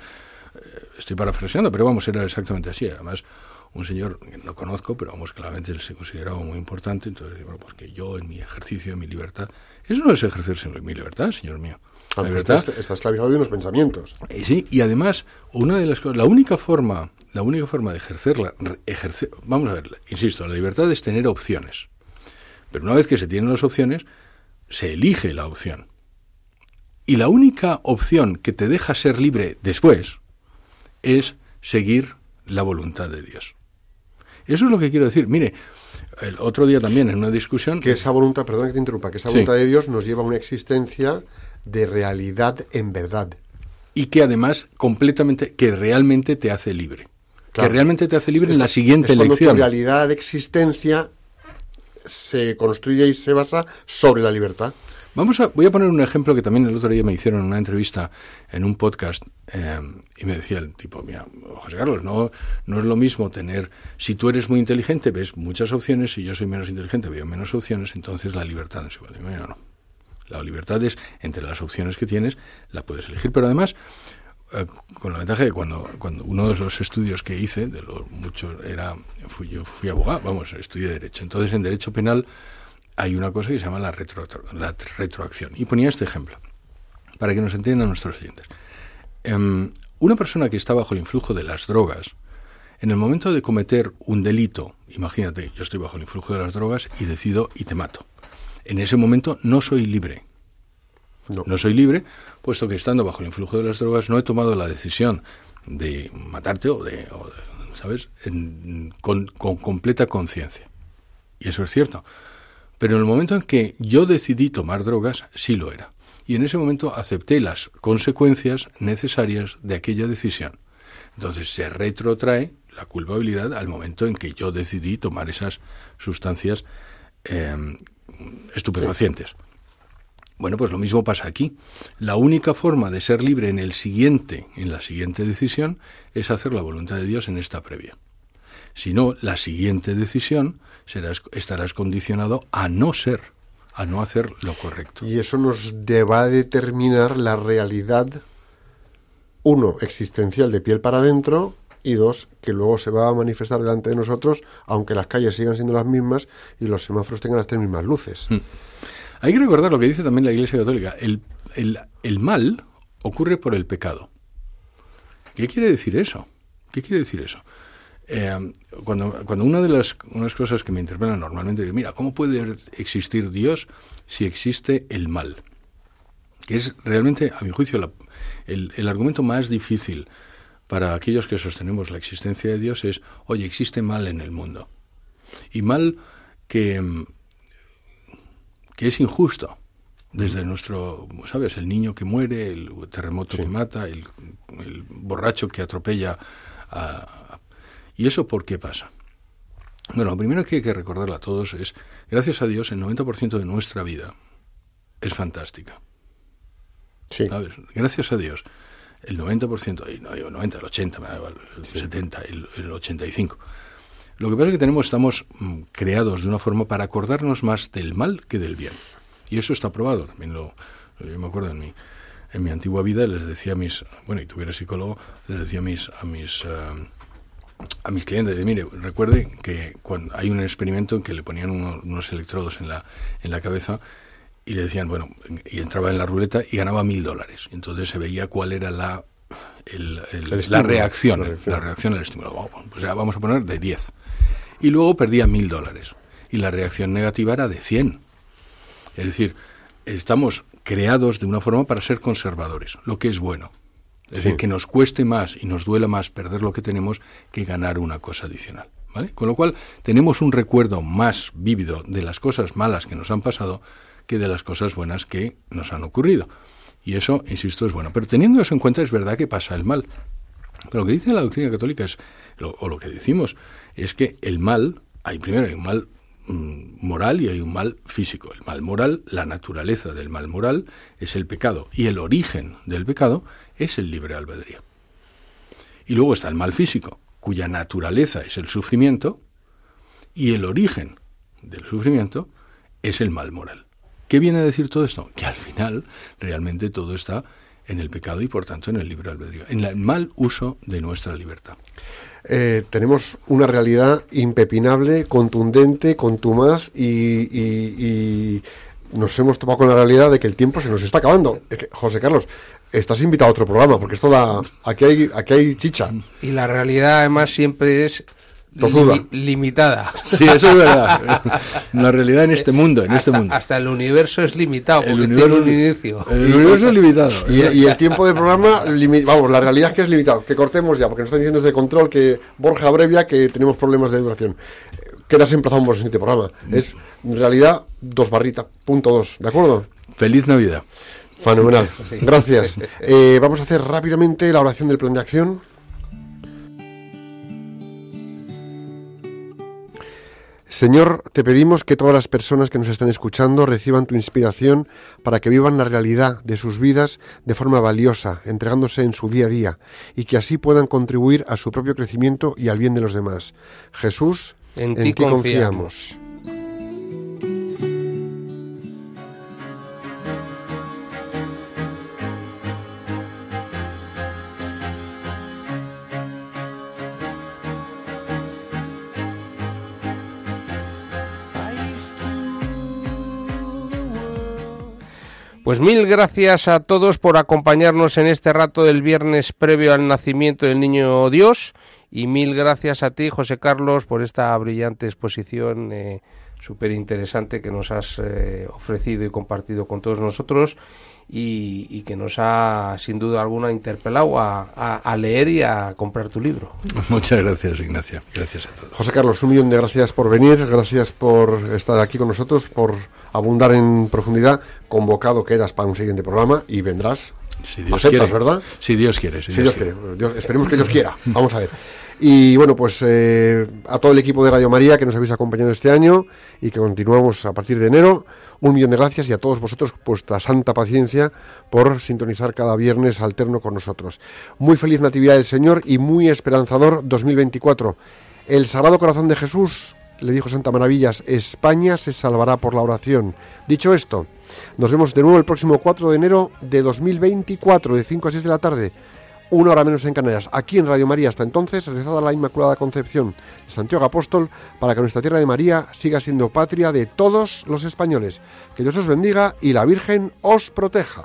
eh, estoy parafraseando, pero vamos, era exactamente así. Además, un señor que no conozco, pero vamos, claramente se consideraba muy importante, entonces, bueno, pues que yo en mi ejercicio de mi libertad, eso no es ejercerse mi libertad, señor mío. Ah, La libertad está, está esclavizado de unos pensamientos. eh, Sí, y además, una de las cosas, la única forma, la única forma de ejercerla, ejercer, vamos a ver, insisto, la libertad es tener opciones. Pero una vez que se tienen las opciones, se elige la opción. Y la única opción que te deja ser libre después es seguir la voluntad de Dios. Eso es lo que quiero decir. Mire, el otro día también en una discusión Que esa voluntad, perdón que te interrumpa, que esa Sí. voluntad de Dios nos lleva a una existencia de realidad en verdad. y que además completamente, que realmente te hace libre. Claro. Que realmente te hace libre en la Es siguiente cuando elección. tu realidad de existencia se construye y se basa sobre la libertad. Vamos a, voy a poner un ejemplo que también el otro día me hicieron en una entrevista en un podcast eh, y me decía el tipo, mira, José Carlos, no, no es lo mismo tener, si tú eres muy inteligente ves muchas opciones, si yo soy menos inteligente veo menos opciones, entonces la libertad no es igual. Mira, no. La libertad es entre las opciones que tienes, la puedes elegir, pero además eh, con la ventaja de cuando, cuando uno de los estudios que hice, de los muchos, era, fui, yo fui abogado, vamos, estudié Derecho. Entonces, en Derecho Penal hay una cosa que se llama la, retro, la retroacción. Y ponía este ejemplo, para que nos entiendan nuestros oyentes. Em, una persona que está bajo el influjo de las drogas, en el momento de cometer un delito, imagínate, yo estoy bajo el influjo de las drogas y decido y te mato. En ese momento no soy libre. No. No soy libre, puesto que estando bajo el influjo de las drogas no he tomado la decisión de matarte o de, o de- ¿sabes?, En- con, con completa conciencia. Y eso es cierto. Pero en el momento en que yo decidí tomar drogas, sí lo era. Y en ese momento acepté las consecuencias necesarias de aquella decisión. Entonces se retrotrae la culpabilidad al momento en que yo decidí tomar esas sustancias eh, estupefacientes. Bueno, pues lo mismo pasa aquí. La única forma de ser libre en el siguiente, en la siguiente decisión, es hacer la voluntad de Dios en esta previa. Si no, la siguiente decisión serás, estarás condicionado a no ser, a no hacer lo correcto. Y eso nos va a determinar la realidad, uno, existencial de piel para adentro, y dos, que luego se va a manifestar delante de nosotros, aunque las calles sigan siendo las mismas y los semáforos tengan las tres mismas luces. Mm. Hay que recordar lo que dice también la Iglesia Católica. El, el- el mal ocurre por el pecado. ¿Qué quiere decir eso? ¿Qué quiere decir eso? Eh, cuando, cuando una de las unas cosas que me interpelan normalmente, mira, ¿cómo puede existir Dios si existe el mal? Que es realmente, a mi juicio, la- el, el argumento más difícil para aquellos que sostenemos la existencia de Dios es, oye, existe mal en el mundo. Y mal que, mm, que es injusto. Desde nuestro, ¿sabes? El niño que muere, el terremoto que mata, el, el borracho que atropella. a- a- ¿Y eso por qué pasa? Bueno, lo primero que hay que recordarle a todos es, gracias a Dios, el 90% de nuestra vida es fantástica. Sí. ¿sabes? Gracias a Dios, el 90%, y no digo 90, el 80, me da igual, el 70, el, el 85. Lo que pasa es que tenemos, estamos mm, creados de una forma para acordarnos más del mal que del bien. Y eso está probado. También lo, yo me acuerdo en mi, en mi antigua vida les decía a mis, bueno, y tú que eres psicólogo, les decía a mis, a mis, eh, a mis clientes, de, mire, recuerde que cuando hay un experimento en que le ponían uno- unos electrodos en la, en la cabeza y le decían, bueno, y entraba en la ruleta y ganaba mil dólares. Entonces se veía cuál era la, el- el- la estímulo, reacción, la reacción. la reacción al estímulo. Vamos, pues ya vamos a poner de 10. Y luego perdía mil dólares. Y la reacción negativa era de 100. Es decir, estamos creados de una forma para ser conservadores, lo que es bueno. Es Sí. decir, que nos cueste más y nos duela más perder lo que tenemos que ganar una cosa adicional. ¿vale? Con lo cual, tenemos un recuerdo más vívido de las cosas malas que nos han pasado que de las cosas buenas que nos han ocurrido. Y eso, insisto, es bueno. Pero teniendo eso en cuenta, es verdad que pasa el mal. Pero lo que dice la doctrina católica es, lo- o lo que decimos, es que el mal, hay primero hay un mal mm, moral y hay un mal físico. El mal moral, la naturaleza del mal moral es el pecado y el origen del pecado es el libre albedrío. Y luego está el mal físico, cuya naturaleza es el sufrimiento y el origen del sufrimiento es el mal moral. ¿Qué viene a decir todo esto? Que al final realmente todo está en el pecado y por tanto en el libre albedrío, en el mal uso de nuestra libertad. Eh, tenemos una realidad impepinable, contundente, contumaz y, nos hemos topado con la realidad de que el tiempo se nos está acabando. Es que, José Carlos, estás invitado a otro programa porque esto da... Aquí hay, aquí hay chicha. Y la realidad además siempre es limitada. Sí, eso es verdad. La realidad en este mundo, en este hasta, mundo. hasta el universo es limitado porque El tiene universo, un inicio. el universo es limitado. Y, y el tiempo de programa, vamos, la realidad es que es limitado. Que cortemos ya, porque nos están diciendo desde control que Borja abrevia que tenemos problemas de duración. Quedas emplazado por el siguiente programa. Es, en realidad, dos barritas, punto dos, ¿de acuerdo? Feliz Navidad. Fenomenal, gracias. Eh, vamos a hacer rápidamente la oración del plan de acción. Señor, te pedimos que todas las personas que nos están escuchando reciban tu inspiración para que vivan la realidad de sus vidas de forma valiosa, entregándose en su día a día, y que así puedan contribuir a su propio crecimiento y al bien de los demás. Jesús, En ti confiamos. Pues mil gracias a todos por acompañarnos en este rato del viernes previo al nacimiento del niño Dios y mil gracias a ti, José Carlos, por esta brillante exposición eh, súper interesante que nos has eh, ofrecido y compartido con todos nosotros y, y que nos ha sin duda alguna interpelado a, a- a leer y a comprar tu libro. Muchas gracias, Ignacia. Gracias a todos. José Carlos, un millón de gracias por venir, gracias por estar aquí con nosotros, por abundar en profundidad. Convocado quedas para un siguiente programa y vendrás. Si Dios Aceptas, quiere. ¿verdad? Si Dios quiere. Si Si Dios quiere. Dios- esperemos que Dios quiera. Vamos a ver. Y bueno, pues eh, a todo el equipo de Radio María que nos habéis acompañado este año y que continuamos a partir de enero, un millón de gracias y a todos vosotros vuestra santa paciencia por sintonizar cada viernes alterno con nosotros. Muy feliz Natividad del Señor y muy esperanzador 2024. El Sagrado Corazón de Jesús, le dijo Santa Maravillas, España se salvará por la oración. Dicho esto, nos vemos de nuevo el próximo 4 de enero de 2024, de 5 a 6 de la tarde una hora menos en Canarias, aquí en Radio María. Hasta entonces, rezada la Inmaculada Concepción de Santiago Apóstol para que nuestra tierra de María siga siendo patria de todos los españoles. Que Dios os bendiga y la Virgen os proteja.